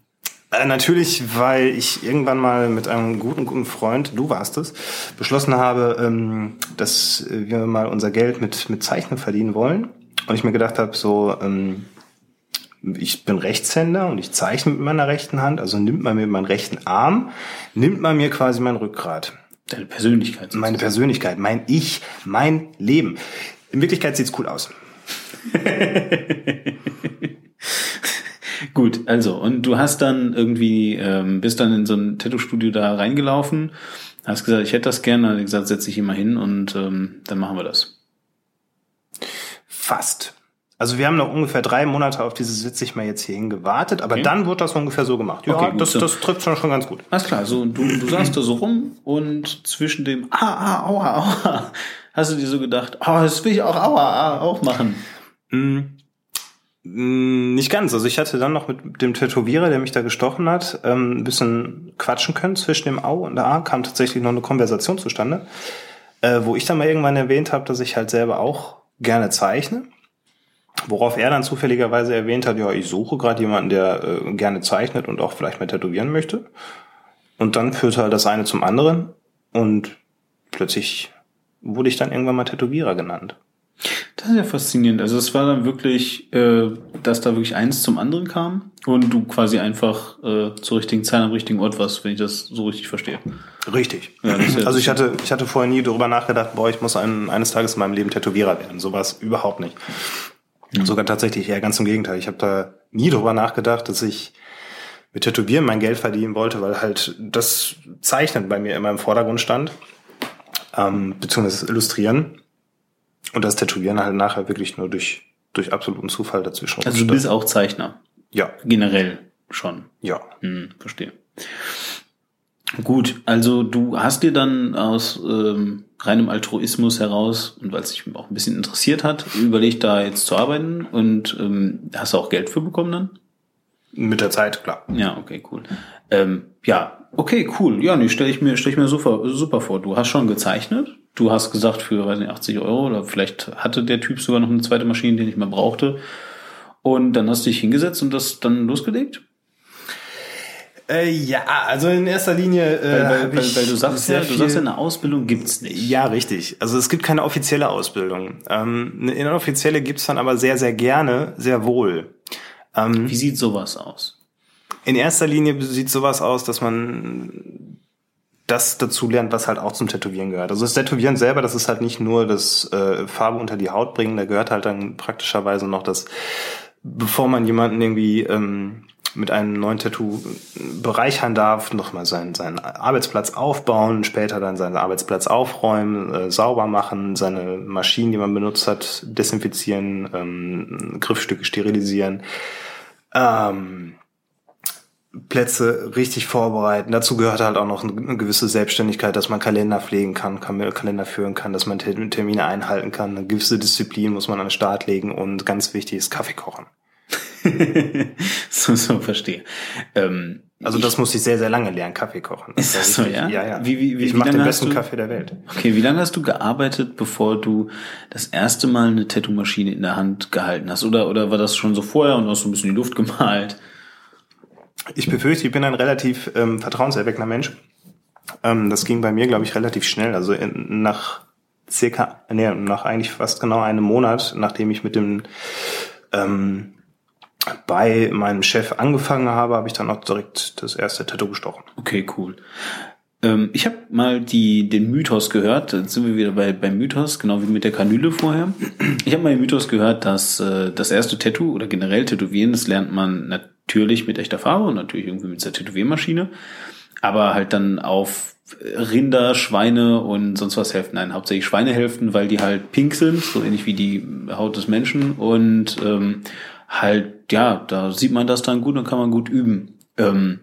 äh, natürlich, weil ich irgendwann mal mit einem guten, guten Freund, du warst es, beschlossen habe, ähm, dass wir mal unser Geld mit, mit Zeichnen verdienen wollen. Und ich mir gedacht habe, so, ähm, ich bin Rechtshänder und ich zeichne mit meiner rechten Hand, also nimmt man mir meinen rechten Arm, nimmt man mir quasi mein Rückgrat. Deine Persönlichkeit. Sozusagen. Meine Persönlichkeit, mein Ich, mein Leben. In Wirklichkeit sieht's cool aus. Gut, also, und du hast dann irgendwie, ähm, bist dann in so ein Tattoo-Studio da reingelaufen, hast gesagt, ich hätte das gerne, dann gesagt, setz dich immer hin und ähm, dann machen wir das. Fast. Also wir haben noch ungefähr drei Monate auf dieses Sitz ich mal jetzt hierhin gewartet, aber okay. dann wird das ungefähr so gemacht. Ja, okay, das, das trifft schon, schon ganz gut. Alles klar, so du, du saßt da so rum und zwischen dem Ah, ah, aua, aua, hast du dir so gedacht, oh, das will ich auch aua, aua auch machen. Mm, nicht ganz. Also ich hatte dann noch mit dem Tätowierer, der mich da gestochen hat, ähm, ein bisschen quatschen können zwischen dem Au und der A, kam tatsächlich noch eine Konversation zustande, äh, wo ich dann mal irgendwann erwähnt habe, dass ich halt selber auch gerne zeichne. Worauf er dann zufälligerweise erwähnt hat, ja, ich suche gerade jemanden, der äh, gerne zeichnet und auch vielleicht mal tätowieren möchte. Und dann führte halt das eine zum anderen. Und plötzlich wurde ich dann irgendwann mal Tätowierer genannt. Das ist ja faszinierend. Also es war dann wirklich, äh, dass da wirklich eins zum anderen kam und du quasi einfach äh, zur richtigen Zeit am richtigen Ort warst, wenn ich das so richtig verstehe. Richtig. Ja, ja also ich hatte, ich hatte vorher nie darüber nachgedacht, boah, ich muss ein, eines Tages in meinem Leben Tätowierer werden. So war es überhaupt nicht. Mhm. Sogar tatsächlich eher ganz im Gegenteil. Ich habe da nie darüber nachgedacht, dass ich mit Tätowieren mein Geld verdienen wollte, weil halt das Zeichnen bei mir immer im Vordergrund stand, ähm, beziehungsweise Illustrieren. Und das Tätowieren halt nachher wirklich nur durch, durch absoluten Zufall dazwischen. Also du bist auch Zeichner? Ja. Generell schon? Ja. Hm, verstehe. Gut, also du hast dir dann aus ähm, reinem Altruismus heraus und weil es dich auch ein bisschen interessiert hat, überlegt da jetzt zu arbeiten und ähm, hast du auch Geld für bekommen dann? Mit der Zeit, klar. Ja, okay, cool. Ähm, ja, okay, cool. Ja, nee, stelle ich mir, stell ich mir super, super vor. Du hast schon gezeichnet. Du hast gesagt für, weiß nicht, 80 Euro oder vielleicht hatte der Typ sogar noch eine zweite Maschine, die nicht mehr brauchte. Und dann hast du dich hingesetzt und das dann losgelegt? Äh, ja, also in erster Linie. Äh, weil, weil, weil, weil du sagst ja, du sagst ja, eine Ausbildung gibt's nicht. Ja, richtig. Also es gibt keine offizielle Ausbildung. Ähm, eine inoffizielle gibt's dann aber sehr, sehr gerne, sehr wohl. Ähm, Wie sieht sowas aus? In erster Linie sieht sowas aus, dass man das dazu lernt, was halt auch zum Tätowieren gehört. Also das Tätowieren selber, das ist halt nicht nur das äh, Farbe unter die Haut bringen, da gehört halt dann praktischerweise noch das, bevor man jemanden irgendwie ähm, mit einem neuen Tattoo bereichern darf, nochmal seinen, seinen Arbeitsplatz aufbauen, später dann seinen Arbeitsplatz aufräumen, äh, sauber machen, seine Maschinen, die man benutzt hat, desinfizieren, ähm, Griffstücke sterilisieren, ähm, Plätze richtig vorbereiten. Dazu gehört halt auch noch eine gewisse Selbstständigkeit, dass man Kalender pflegen kann, Kalender führen kann, dass man Termine einhalten kann. Eine gewisse Disziplin muss man an den Start legen und ganz wichtig ist Kaffee kochen. so, so verstehe. Ähm, also das muss ich sehr, sehr lange lernen, Kaffee kochen. Ist das so, ja? Ja, ja. Wie, wie, wie, ich mache den besten du, Kaffee der Welt. Okay, wie lange hast du gearbeitet, bevor du das erste Mal eine Tattoo-Maschine in der Hand gehalten hast? Oder, oder war das schon so vorher und hast du ein bisschen die Luft gemalt? Ich befürchte, ich bin ein relativ ähm, vertrauenserweckender Mensch. Ähm, das ging bei mir, glaube ich, relativ schnell. Also in, nach circa, nee, nach eigentlich fast genau einem Monat, nachdem ich mit dem ähm, bei meinem Chef angefangen habe, habe ich dann auch direkt das erste Tattoo gestochen. Okay, cool. Ähm, ich habe mal die, den Mythos gehört, jetzt sind wir wieder bei, beim Mythos, genau wie mit der Kanüle vorher. Ich habe mal den Mythos gehört, dass äh, das erste Tattoo oder generell Tätowieren, das lernt man natürlich mit echter Farbe und natürlich irgendwie mit der Tätowiermaschine, aber halt dann auf Rinder, Schweine und sonst was helfen. Nein, hauptsächlich Schweinehälften, weil die halt pink sind, so ähnlich wie die Haut des Menschen und ähm, halt, ja, da sieht man das dann gut und kann man gut üben. Ähm,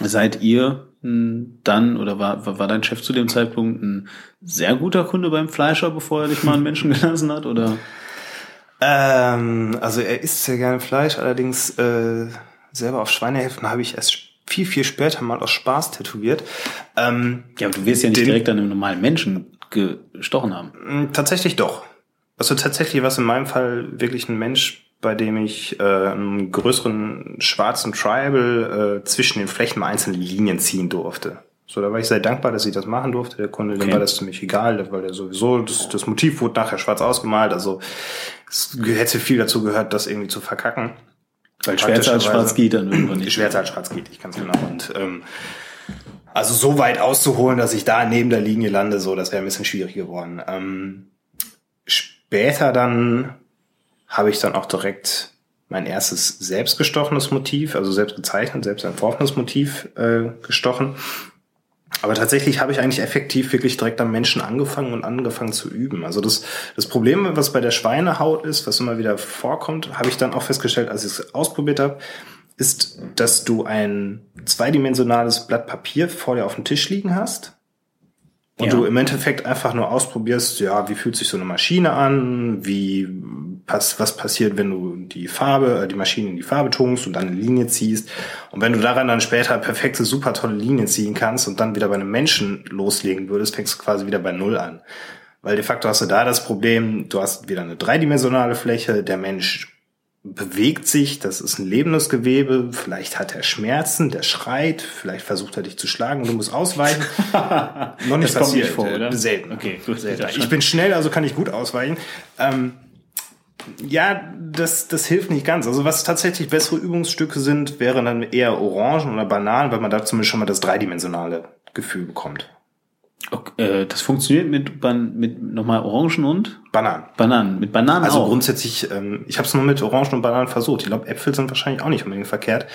seid ihr dann oder war, war dein Chef zu dem Zeitpunkt ein sehr guter Kunde beim Fleischer, bevor er dich mal einen Menschen gelassen hat, oder? Ähm, also er isst sehr gerne Fleisch, allerdings äh, selber auf Schweinehälften habe ich erst viel, viel später mal aus Spaß tätowiert. Ähm, ja, aber du wirst ja nicht den, direkt an einem normalen Menschen gestochen haben. Tatsächlich doch. Also tatsächlich was in meinem Fall wirklich ein Mensch bei dem ich äh, einen größeren schwarzen Tribal äh, zwischen den Flächen mal einzelne Linien ziehen durfte. So, da war ich sehr dankbar, dass ich das machen durfte. Der Kunde, okay. dem war das ziemlich egal, weil der sowieso, das, das Motiv wurde nachher schwarz ausgemalt, also es hätte viel dazu gehört, das irgendwie zu verkacken. Weil schwärzer als schwarz geht dann irgendwann nicht. Schwärzer als schwarz geht, ich kann es genau. Und ähm, also so weit auszuholen, dass ich da neben der Linie lande, so, das wäre ein bisschen schwierig geworden. Ähm, später dann habe ich dann auch direkt mein erstes selbst gestochenes Motiv, also selbst gezeichnet, selbst entworfenes Motiv äh, gestochen. Aber tatsächlich habe ich eigentlich effektiv wirklich direkt am Menschen angefangen und angefangen zu üben. Also das, das Problem, was bei der Schweinehaut ist, was immer wieder vorkommt, habe ich dann auch festgestellt, als ich es ausprobiert habe, ist, dass du ein zweidimensionales Blatt Papier vor dir auf dem Tisch liegen hast und ja. du im Endeffekt einfach nur ausprobierst, ja, wie fühlt sich so eine Maschine an, wie pass, was passiert, wenn du die Farbe, äh, die Maschine in die Farbe tunkst und dann eine Linie ziehst. Und wenn du daran dann später perfekte, super tolle Linien ziehen kannst und dann wieder bei einem Menschen loslegen würdest, fängst du quasi wieder bei Null an. Weil de facto hast du da das Problem, du hast wieder eine dreidimensionale Fläche, der Mensch bewegt sich, das ist ein lebendes Gewebe, vielleicht hat er Schmerzen, der schreit, vielleicht versucht er dich zu schlagen und du musst ausweichen. Noch nicht Das kommt passiert, nicht vor, oder? Selten. Okay, gut. Selten. Ich bin schnell, also kann ich gut ausweichen. Ähm, ja, das, das hilft nicht ganz. Also was tatsächlich bessere Übungsstücke sind, wären dann eher Orangen oder Bananen, weil man da zumindest schon mal das dreidimensionale Gefühl bekommt. Okay, äh, das funktioniert mit, Ban mit nochmal Orangen und Bananen. Bananen. Mit Bananen Also auch. grundsätzlich, ähm, ich habe es nur mit Orangen und Bananen versucht. Ich glaube, Äpfel sind wahrscheinlich auch nicht unbedingt verkehrt.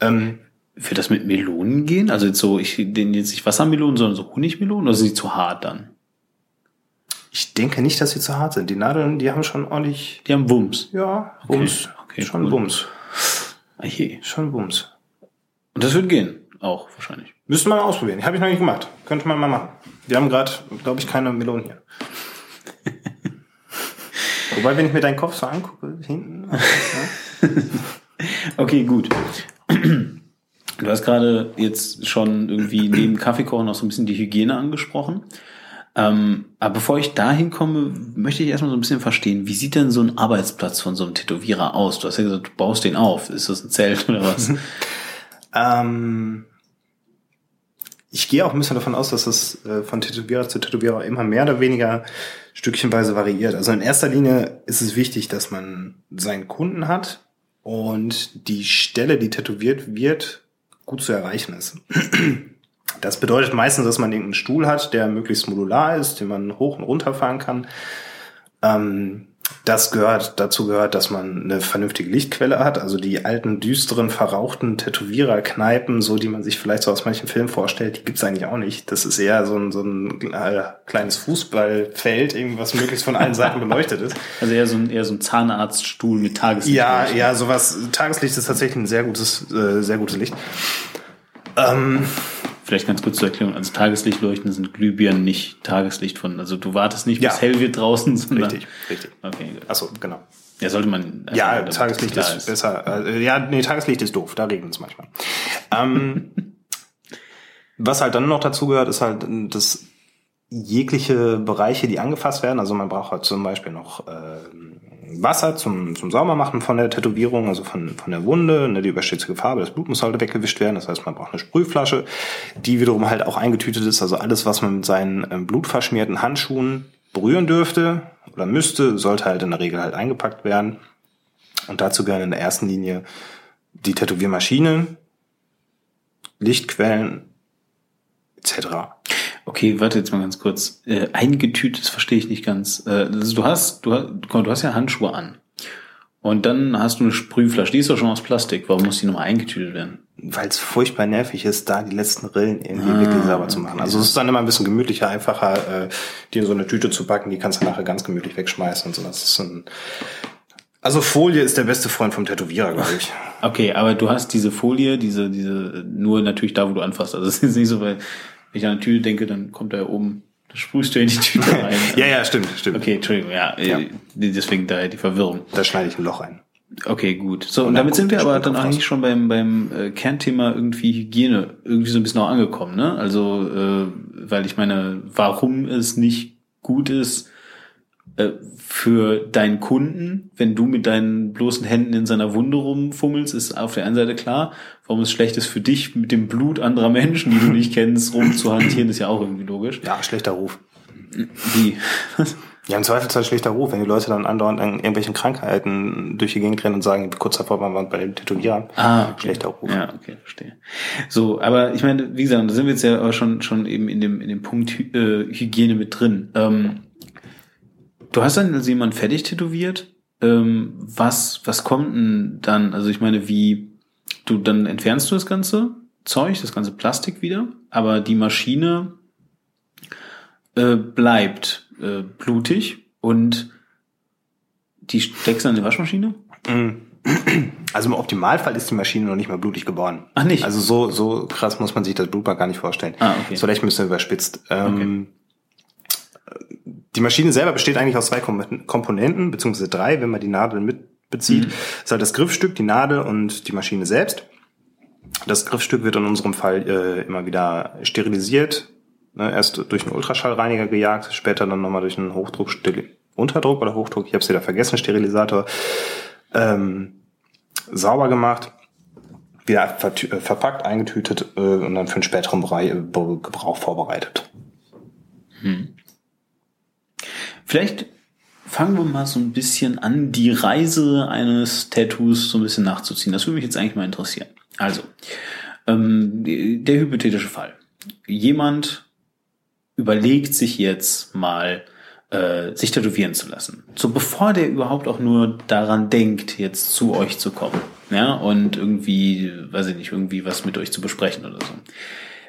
Ähm, Wird das mit Melonen gehen? Also jetzt so, ich den jetzt nicht Wassermelonen, sondern so Honigmelonen oder sind die zu hart dann? ich denke nicht, dass sie zu hart sind. Die Nadeln, die haben schon ordentlich, Die haben Wumms. ja, Wumms. okay, schon cool. Wumms. Ah, je. Schon Wumms. Und das wird gehen. Auch wahrscheinlich. Müsste man mal ausprobieren. Habe ich noch nicht gemacht. Könnte man mal machen. Wir haben gerade, glaube ich, keine Melonen hier. Wobei, wenn ich mir deinen Kopf so angucke, hinten. Ja. Okay, gut. Du hast gerade jetzt schon irgendwie neben Kaffeekochen auch so ein bisschen die Hygiene angesprochen. Ähm, aber bevor ich dahin komme, möchte ich erstmal so ein bisschen verstehen, wie sieht denn so ein Arbeitsplatz von so einem Tätowierer aus? Du hast ja gesagt, du baust den auf. Ist das ein Zelt oder was? Ähm, ich gehe auch ein bisschen davon aus, dass es äh, von Tätowierer zu Tätowierer immer mehr oder weniger stückchenweise variiert. Also in erster Linie ist es wichtig, dass man seinen Kunden hat und die Stelle, die tätowiert wird, gut zu erreichen ist. Das bedeutet meistens, dass man irgendeinen Stuhl hat, der möglichst modular ist, den man hoch und runter fahren kann. Ähm, das gehört, dazu gehört, dass man eine vernünftige Lichtquelle hat, also die alten, düsteren, verrauchten Tätowiererkneipen, so die man sich vielleicht so aus manchen Filmen vorstellt, die gibt's eigentlich auch nicht. Das ist eher so ein, so ein äh, kleines Fußballfeld, irgendwas möglichst von allen Seiten beleuchtet ist. Also eher so ein, eher so ein Zahnarztstuhl mit Tageslicht. Ja, ja, sowas. Tageslicht ist tatsächlich ein sehr gutes, äh, sehr gutes Licht. Ähm, Vielleicht ganz kurz zur Erklärung. Also Tageslichtleuchten sind Glühbirnen nicht Tageslicht von. Also du wartest nicht, bis Ja. hell wird draußen, sondern. richtig, richtig. Okay, gut. Achso, genau. Ja, sollte man. also, Ja, Tageslicht klar ist, besser. Äh, ja, nee, Tageslicht ist doof, da regnet es manchmal. Ähm, was halt dann noch dazu gehört, ist halt, dass jegliche Bereiche, die angefasst werden, also man braucht halt zum Beispiel noch ähm, Wasser zum, zum Saubermachen von der Tätowierung, also von, von der Wunde, ne, die überschützige Farbe, das Blut muss halt weggewischt werden, das heißt, man braucht eine Sprühflasche, die wiederum halt auch eingetütet ist, also alles, was man mit seinen ähm, blutverschmierten Handschuhen berühren dürfte oder müsste, sollte halt in der Regel halt eingepackt werden. Und dazu gehören in der ersten Linie die Tätowiermaschine, Lichtquellen etc. Okay, warte jetzt mal ganz kurz. Äh, eingetütet, das verstehe ich nicht ganz. Äh, also du hast, du, hast- mal, du hast ja Handschuhe an. Und dann hast du eine Sprühflasche, die ist doch schon aus Plastik. Warum muss die nochmal eingetütet werden? Weil es furchtbar nervig ist, da die letzten Rillen irgendwie wirklich sauber zu machen. Also es ist dann immer ein bisschen gemütlicher, einfacher, äh, die in so eine Tüte zu packen, die kannst du nachher ganz gemütlich wegschmeißen und so. Das ist ein also Folie ist der beste Freund vom Tätowierer, glaube ich. Okay, aber du hast diese Folie, diese, diese, nur natürlich da, wo du anfasst. Also es ist nicht so, weil wenn ich an eine Tüte denke, dann kommt da oben, dann sprühst du in die Tüte rein. ja, ja, stimmt, stimmt. Okay, Entschuldigung, ja, Ja. Äh, deswegen daher die Verwirrung. Da schneide ich ein Loch ein. Okay, gut. So, und, Und damit sind wir aber dann eigentlich schon beim, beim äh, Kernthema irgendwie Hygiene irgendwie so ein bisschen auch angekommen, ne? Also, äh, weil ich meine, warum es nicht gut ist für deinen Kunden, wenn du mit deinen bloßen Händen in seiner Wunde rumfummelst, ist auf der einen Seite klar. Warum es schlecht ist für dich, mit dem Blut anderer Menschen, die du nicht kennst, rumzuhantieren, ist ja auch irgendwie logisch. Ja, schlechter Ruf. Wie? Ja, im Zweifelsfall schlechter Ruf, wenn die Leute dann andauernd an irgendwelchen Krankheiten durch die Gegend rennen und sagen, kurz davor waren wir bei dem Tätowierer. Ah, okay. Schlechter Ruf. Ja, okay, verstehe. So, aber ich meine, wie gesagt, da sind wir jetzt ja schon schon eben in dem in dem Punkt äh, Hygiene mit drin. Ähm, du hast dann also jemanden fertig tätowiert. Ähm, was was kommt denn dann? Also ich meine, wie du dann entfernst du das ganze Zeug, das ganze Plastik wieder, aber die Maschine äh, bleibt äh, blutig und die steckst du in die Waschmaschine? Also im Optimalfall ist die Maschine noch nicht mal blutig geboren. Ach, nicht? Also so, so krass muss man sich das Blutbad gar nicht vorstellen. Ah, okay. So vielleicht ein bisschen überspitzt. Ähm, Die Maschine selber besteht eigentlich aus zwei Kom- Komponenten, beziehungsweise drei, wenn man die Nadel mitbezieht. Mhm. Das ist halt das Griffstück, die Nadel und die Maschine selbst. Das Griffstück wird in unserem Fall äh, immer wieder sterilisiert. Ne, erst durch einen Ultraschallreiniger gejagt, später dann nochmal durch einen Hochdruck, Unterdruck oder Hochdruck, ich habe es wieder vergessen, Sterilisator ähm, sauber gemacht, wieder äh, verpackt, eingetütet äh, und dann für einen späteren Gebrauch vorbereitet. Hm. Vielleicht fangen wir mal so ein bisschen an, die Reise eines Tattoos so ein bisschen nachzuziehen. Das würde mich jetzt eigentlich mal interessieren. Also, ähm, der hypothetische Fall. Jemand überlegt sich jetzt mal, äh, sich tätowieren zu lassen. So bevor der überhaupt auch nur daran denkt, jetzt zu euch zu kommen. Ja, und irgendwie, weiß ich nicht, irgendwie was mit euch zu besprechen oder so.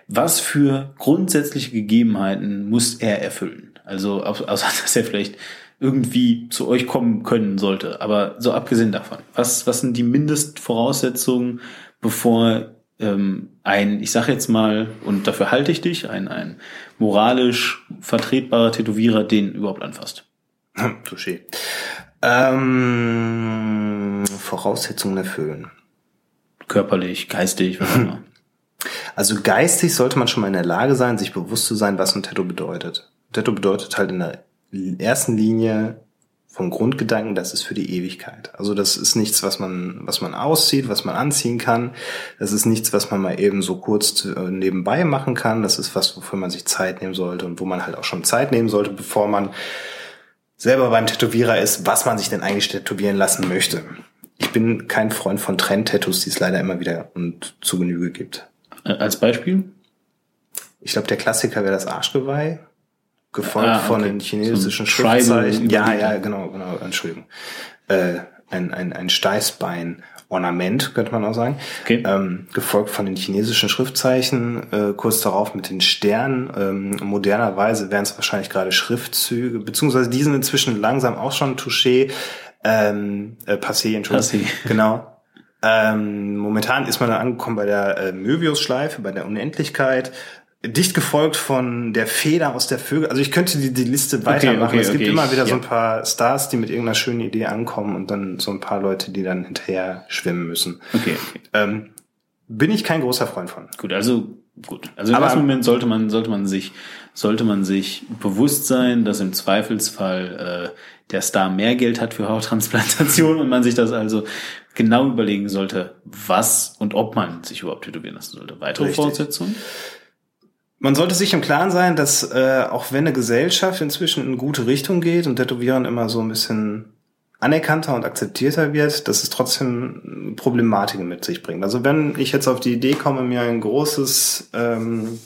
Was für grundsätzliche Gegebenheiten muss er erfüllen? Also, außer dass er vielleicht irgendwie zu euch kommen können sollte. Aber so abgesehen davon, was, was sind die Mindestvoraussetzungen, bevor ähm, ein, ich sag jetzt mal, und dafür halte ich dich, ein, ein moralisch vertretbarer Tätowierer den überhaupt anfasst? Touché. Ähm, Voraussetzungen erfüllen. Körperlich, geistig, was auch immer. Also geistig sollte man schon mal in der Lage sein, sich bewusst zu sein, was ein Tattoo bedeutet. Tattoo bedeutet halt in der ersten Linie vom Grundgedanken, das ist für die Ewigkeit. Also das ist nichts, was man, was man auszieht, was man anziehen kann. Das ist nichts, was man mal eben so kurz äh, nebenbei machen kann. Das ist was, wofür man sich Zeit nehmen sollte und wo man halt auch schon Zeit nehmen sollte, bevor man selber beim Tätowierer ist, was man sich denn eigentlich tätowieren lassen möchte. Ich bin kein Freund von Trend-Tattoos, die es leider immer wieder und zu Genüge gibt. Äh, als Beispiel? Ich glaube, der Klassiker wäre das Arschgeweih gefolgt ah, okay. von den chinesischen so Schriftzeichen. Ja, ja, genau, genau, Entschuldigung. Äh, ein, ein, ein Steißbein. Ornament, könnte man auch sagen. Okay. Ähm, gefolgt von den chinesischen Schriftzeichen, äh, kurz darauf mit den Sternen. Ähm, modernerweise wären es wahrscheinlich gerade Schriftzüge, beziehungsweise die sind inzwischen langsam auch schon touché. Ähm, äh, passé, Entschuldigung. Passé. Genau. Ähm, momentan ist man da angekommen bei der äh, Möbius-Schleife, bei der Unendlichkeit dicht gefolgt von der Feder aus der Vögel. Also ich könnte die, die Liste weitermachen. Okay, okay, es gibt okay, immer wieder ich, so ein paar Stars, die mit irgendeiner schönen Idee ankommen und dann so ein paar Leute, die dann hinterher schwimmen müssen. Okay. Ähm, bin ich kein großer Freund von. Gut, also gut. Also im ersten Moment sollte man sollte man sich sollte man sich bewusst sein, dass im Zweifelsfall äh, der Star mehr Geld hat für Hauttransplantation und man sich das also genau überlegen sollte, was und ob man sich überhaupt tätowieren lassen sollte. Weitere Richtig. Voraussetzungen? Man sollte sich im Klaren sein, dass äh, auch wenn eine Gesellschaft inzwischen in gute Richtung geht und Tätowieren immer so ein bisschen anerkannter und akzeptierter wird, dass es trotzdem Problematiken mit sich bringt. Also wenn ich jetzt auf die Idee komme, mir ein großes ähm,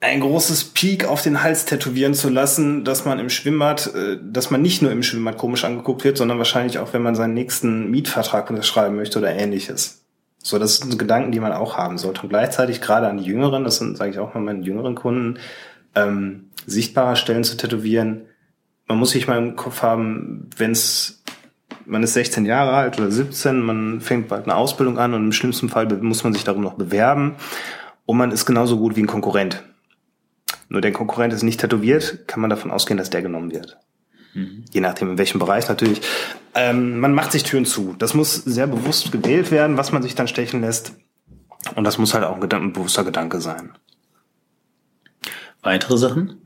ein großes Peak auf den Hals tätowieren zu lassen, dass man im Schwimmbad, äh, dass man nicht nur im Schwimmbad komisch angeguckt wird, sondern wahrscheinlich auch, wenn man seinen nächsten Mietvertrag unterschreiben möchte oder ähnliches. So, das sind Gedanken, die man auch haben sollte. Und gleichzeitig gerade an die Jüngeren, das sind, sage ich auch mal meinen jüngeren Kunden, ähm, sichtbarer Stellen zu tätowieren. Man muss sich mal im Kopf haben, wenn es, man ist 16 Jahre alt oder 17, man fängt bald eine Ausbildung an und im schlimmsten Fall muss man sich darum noch bewerben und man ist genauso gut wie ein Konkurrent. Nur der Konkurrent ist nicht tätowiert, kann man davon ausgehen, dass der genommen wird. Mhm. Je nachdem, in welchem Bereich natürlich. Ähm, man macht sich Türen zu. Das muss sehr bewusst gewählt werden, was man sich dann stechen lässt. Und das muss halt auch ein, Gedanke, ein bewusster Gedanke sein. Weitere Sachen?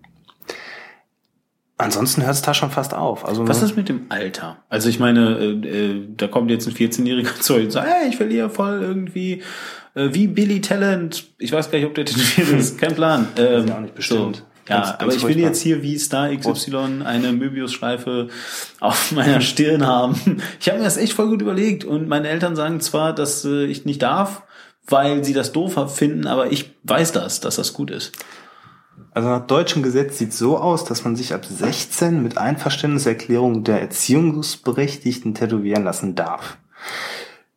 Ansonsten hört es da schon fast auf. Also Was ist mit dem Alter? Also ich meine, äh, äh da kommt jetzt ein 14-Jähriger zu und sagt, hey, ich will hier voll irgendwie äh, wie Billy Talent. Ich weiß gar nicht, ob der tätowiert ist. Kein Plan. Ähm, ist auch nicht bestimmt. So. Ja, ganz, aber ich will jetzt hier wie Star XY eine Möbius-Schleife auf meiner Stirn haben. Ich habe mir das echt voll gut überlegt und meine Eltern sagen zwar, dass äh, ich nicht darf, weil sie das doof finden, aber ich weiß das, dass das gut ist. Also nach deutschem Gesetz sieht so aus, dass man sich ab 16 mit Einverständniserklärung der Erziehungsberechtigten tätowieren lassen darf.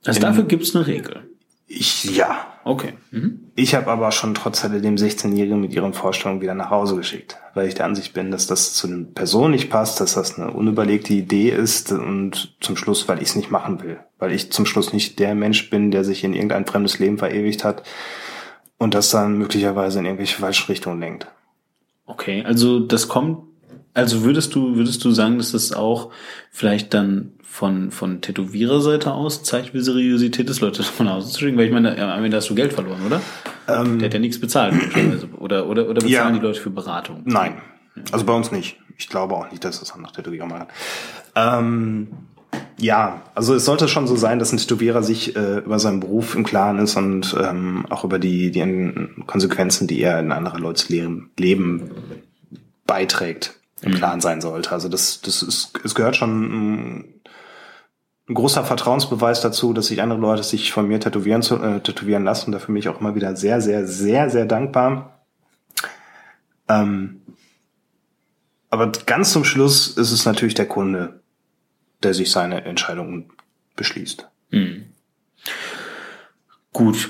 Also dafür gibt's eine Regel. Ich, ja. Okay. Mhm. Ich habe aber schon trotz alledem 16-Jährigen mit ihren Vorstellungen wieder nach Hause geschickt, weil ich der Ansicht bin, dass das zu den Personen nicht passt, dass das eine unüberlegte Idee ist und zum Schluss, weil ich es nicht machen will, weil ich zum Schluss nicht der Mensch bin, der sich in irgendein fremdes Leben verewigt hat und das dann möglicherweise in irgendwelche falsche Richtungen lenkt. Okay, also das kommt, also würdest du, würdest du sagen, dass das auch vielleicht dann von, von Tätowiererseite aus zeigt, wie Seriosität ist, Leute davon auszuschicken, weil ich meine, am Ende hast du Geld verloren, oder? Ähm, Der hat ja nichts bezahlt, oder, oder, oder bezahlen ja, die Leute für Beratung? Nein. Also bei uns nicht. Ich glaube auch nicht, dass das nach Tätowierer machen. Ähm, ja, also es sollte schon so sein, dass ein Tätowierer sich äh, über seinen Beruf im Klaren ist und ähm, auch über die, die Konsequenzen, die er in anderer Leute Leben, Leben beiträgt, im mhm. Klaren sein sollte. Also das, das ist, es gehört schon ein, großer Vertrauensbeweis dazu, dass sich andere Leute sich von mir tätowieren, zu, äh, tätowieren lassen. Dafür bin ich auch immer wieder sehr, sehr, sehr, sehr dankbar. Ähm, aber ganz zum Schluss ist es natürlich der Kunde, der sich seine Entscheidungen beschließt. Mhm. Gut.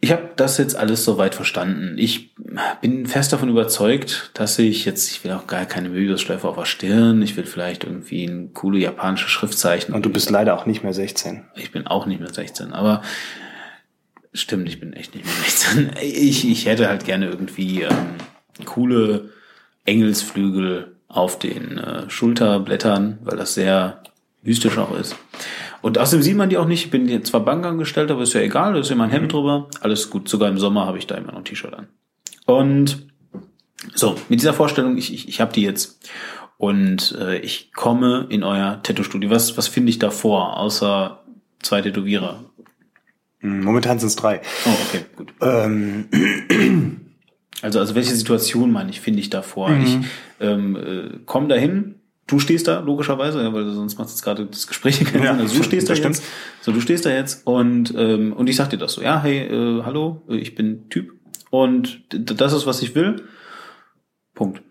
Ich habe das jetzt alles soweit verstanden. Ich bin fest davon überzeugt, dass ich jetzt, ich will auch gar keine Möbiusschleife auf der Stirn, ich will vielleicht irgendwie ein coole japanische Schriftzeichen. Und du bist leider auch nicht mehr 16. Ich bin auch nicht mehr 16, aber stimmt, ich bin echt nicht mehr 16. Ich, ich hätte halt gerne irgendwie ähm, coole Engelsflügel auf den äh, Schulterblättern, weil das sehr mystisch auch ist. Und außerdem sieht man die auch nicht. Ich bin zwar Bankangestellter, aber ist ja egal, da ist immer ein Hemd mhm. drüber. Alles gut. Sogar im Sommer habe ich da immer noch ein T-Shirt an. Und so, mit dieser Vorstellung, ich, ich, ich habe die jetzt. Und äh, ich komme in euer Tattoo-Studio. Was, was finde ich da vor, außer zwei Tätowierer? Momentan sind es drei. Oh, okay, gut. Ähm, also, also welche Situation meine ich, finde ich davor? Mhm. Ich ähm, äh, komme dahin, du stehst da, logischerweise, ja, weil sonst macht es gerade das Gespräch keinen ja, Sinn. Also du stehst da jetzt. So, du stehst da jetzt und, ähm, und ich sag dir das so, ja, hey, äh, hallo, ich bin Typ und das ist, was ich will. Punkt.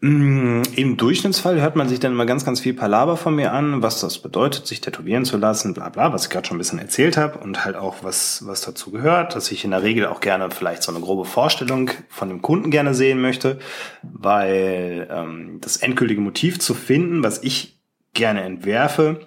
Mm, Im Durchschnittsfall hört man sich dann immer ganz, ganz viel Palaber von mir an, was das bedeutet, sich tätowieren zu lassen, bla bla, was ich gerade schon ein bisschen erzählt habe und halt auch was, was dazu gehört, dass ich in der Regel auch gerne vielleicht so eine grobe Vorstellung von dem Kunden gerne sehen möchte, weil ähm, das endgültige Motiv zu finden, was ich gerne entwerfe,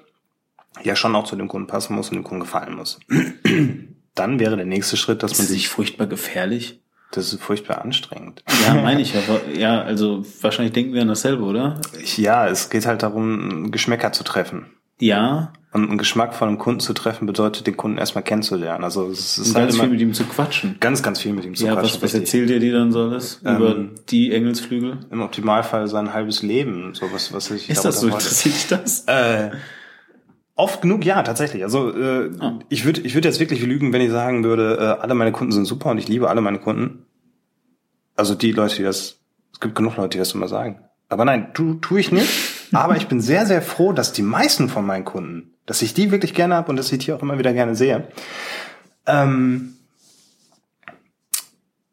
ja schon auch zu dem Kunden passen muss und dem Kunden gefallen muss. dann wäre der nächste Schritt, dass man sich furchtbar gefährlich das ist furchtbar anstrengend. Ja, meine ich. Aber, ja, also wahrscheinlich denken wir an dasselbe, oder? Ja, es geht halt darum, Geschmäcker zu treffen. Ja. Und einen Geschmack von einem Kunden zu treffen bedeutet, den Kunden erstmal kennenzulernen. Also es ist und halt ganz viel mit ihm zu quatschen. Ganz, ganz viel mit ihm zu ja, quatschen. Ja, was, was erzählt ihr dir dann so alles ähm, über die Engelsflügel? Im Optimalfall sein halbes Leben. So was, was ich Ist das so? Interessiert dich das? Äh, Oft genug, ja, tatsächlich. Also äh, oh. ich würde ich würd jetzt wirklich lügen, wenn ich sagen würde, äh, alle meine Kunden sind super und ich liebe alle meine Kunden. Also die Leute, die das, es gibt genug Leute, die das immer sagen. Aber nein, tu, tu ich nicht. Aber ich bin sehr, sehr froh, dass die meisten von meinen Kunden, dass ich die wirklich gerne habe und dass ich die auch immer wieder gerne sehe. Ähm,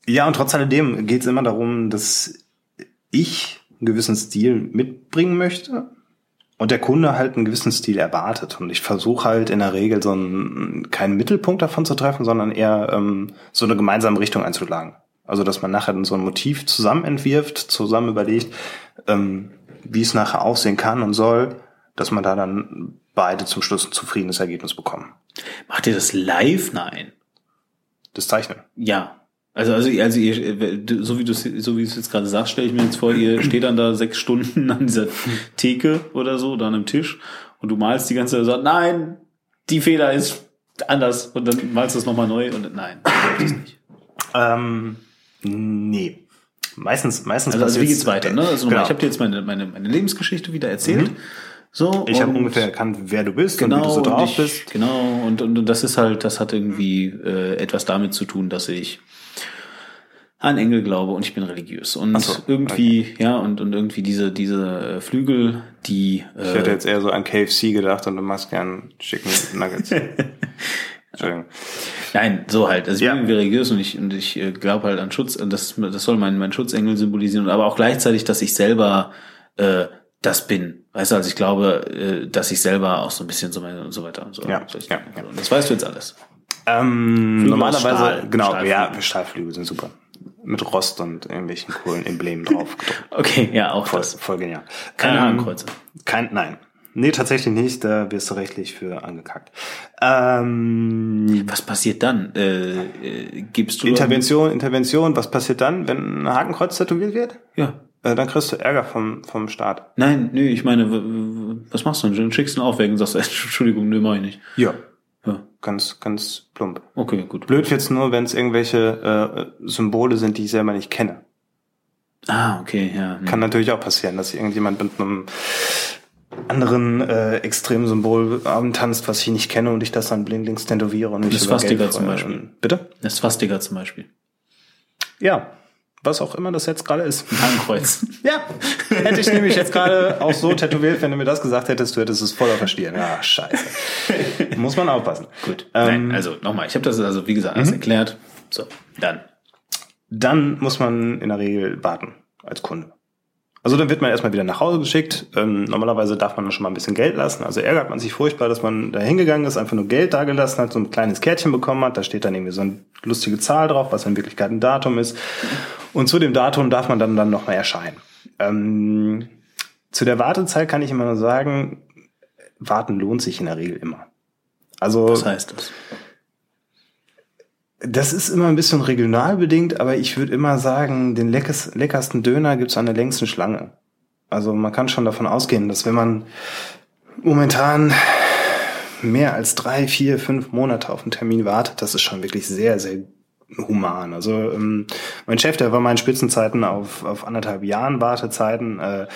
ja, und trotz alledem geht es immer darum, dass ich einen gewissen Stil mitbringen möchte und der Kunde halt einen gewissen Stil erwartet. Und ich versuche halt in der Regel so einen, keinen Mittelpunkt davon zu treffen, sondern eher ähm, so eine gemeinsame Richtung einzuschlagen. Also dass man nachher so ein Motiv zusammen entwirft, zusammen überlegt, ähm, wie es nachher aussehen kann und soll, dass man da dann beide zum Schluss ein zufriedenes Ergebnis bekommen. Macht ihr das live? Nein. Das Zeichnen? Ja. Also, also, also ihr, so wie du so wie du es jetzt gerade sagst, stelle ich mir jetzt vor, ihr steht dann da sechs Stunden an dieser Theke oder so, da an einem Tisch und du malst die ganze Zeit und sagst, nein, die Feder ist anders und dann malst du es nochmal neu und nein, das nicht. Ähm, nee. Meistens, meistens. Also, also wie geht's weiter? Ne? Also genau. ich habe dir jetzt meine, meine, meine Lebensgeschichte wieder erzählt. Mhm. So, ich habe ungefähr erkannt, wer du bist genau, und wie du so genau, drauf ich, bist. Genau, und, und, und das ist halt, das hat irgendwie äh, etwas damit zu tun, dass ich an Engel glaube und ich bin religiös. Und so, irgendwie, okay. ja, und, und irgendwie diese, diese äh, Flügel, die. Äh, ich hätte jetzt eher so an KFC gedacht und du machst gern Chicken Nuggets. Entschuldigung. Nein, so halt. Also ich ja. bin religiös und ich, und ich äh, glaube halt an Schutz, und das, das soll mein, mein Schutzengel symbolisieren, aber auch gleichzeitig, dass ich selber äh, das bin. Weißt du, also ich glaube, äh, dass ich selber auch so ein bisschen so und so weiter und so. Ja, ja, ja. Und das weißt du jetzt alles. Ähm, normalerweise, Stahl, genau, Stahlflügel. ja, Stahlflügel sind super. Mit Rost und irgendwelchen coolen Emblemen drauf. okay, ja, auch voll, das. Voll genial. Keine ähm, Hakenkreuze. Kein, nein. Nee, tatsächlich nicht. Da wirst du rechtlich für angekackt. Ähm, was passiert dann? Äh, äh, gibst du Intervention, Intervention. Was passiert dann, wenn ein Hakenkreuz tätowiert wird? Ja. Äh, dann kriegst du Ärger vom vom Staat. Nein, nö. Ich meine, was machst du denn? Du schickst ihn auf weg und sagst, Entschuldigung, nö, mach ich nicht. Ja. Ganz, ganz plump. Okay, gut. Blöd wird's nur, wenn es irgendwelche äh, Symbole sind, die ich selber nicht kenne. Ah, okay, ja. Kann natürlich auch passieren, dass irgendjemand mit einem anderen äh, extremen Symbol tanzt, was ich nicht kenne und ich das dann blindlings tätowiere und nicht Das Swastika zum. Beispiel. Bitte? Das Swastika zum Beispiel. Ja. Was auch immer das jetzt gerade ist. Hakenkreuz. Ja, hätte ich nämlich jetzt gerade auch so tätowiert, wenn du mir das gesagt hättest, du hättest es voll auf der Stirn. Ja, scheiße. Muss man aufpassen. Gut. Ähm, Nein, also nochmal, ich habe das also, wie gesagt, alles erklärt. So, dann. Dann muss man in der Regel warten als Kunde. Also dann wird man erstmal wieder nach Hause geschickt. Ähm, normalerweise darf man schon mal ein bisschen Geld lassen. Also ärgert man sich furchtbar, dass man da hingegangen ist, einfach nur Geld da gelassen hat, so ein kleines Kärtchen bekommen hat. Da steht dann irgendwie so eine lustige Zahl drauf, was in Wirklichkeit ein Datum ist. Und zu dem Datum darf man dann, dann nochmal erscheinen. Ähm, zu der Wartezeit kann ich immer nur sagen, warten lohnt sich in der Regel immer. Also Was heißt das? Das ist immer ein bisschen regional bedingt, aber ich würde immer sagen, den leckes, leckersten Döner gibt's an der längsten Schlange. Also man kann schon davon ausgehen, dass wenn man momentan mehr als drei, vier, fünf Monate auf einen Termin wartet, das ist schon wirklich sehr, sehr human. Also ähm, mein Chef, der war in Spitzenzeiten auf, auf anderthalb Jahren Wartezeiten. Äh,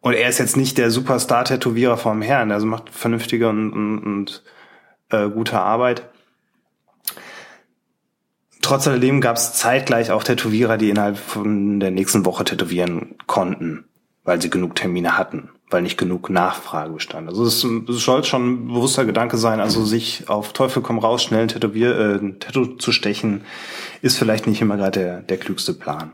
und er ist jetzt nicht der Superstar-Tätowierer vom Herrn, also macht vernünftige und, und, und äh, gute Arbeit. Trotz alledem gab es zeitgleich auch Tätowierer, die innerhalb von der nächsten Woche tätowieren konnten, weil sie genug Termine hatten, weil nicht genug Nachfrage bestand. Also es, es soll schon ein bewusster Gedanke sein, also sich auf Teufel komm raus schnell ein Tätowier, äh, ein Tattoo zu stechen, ist vielleicht nicht immer gerade der, der klügste Plan.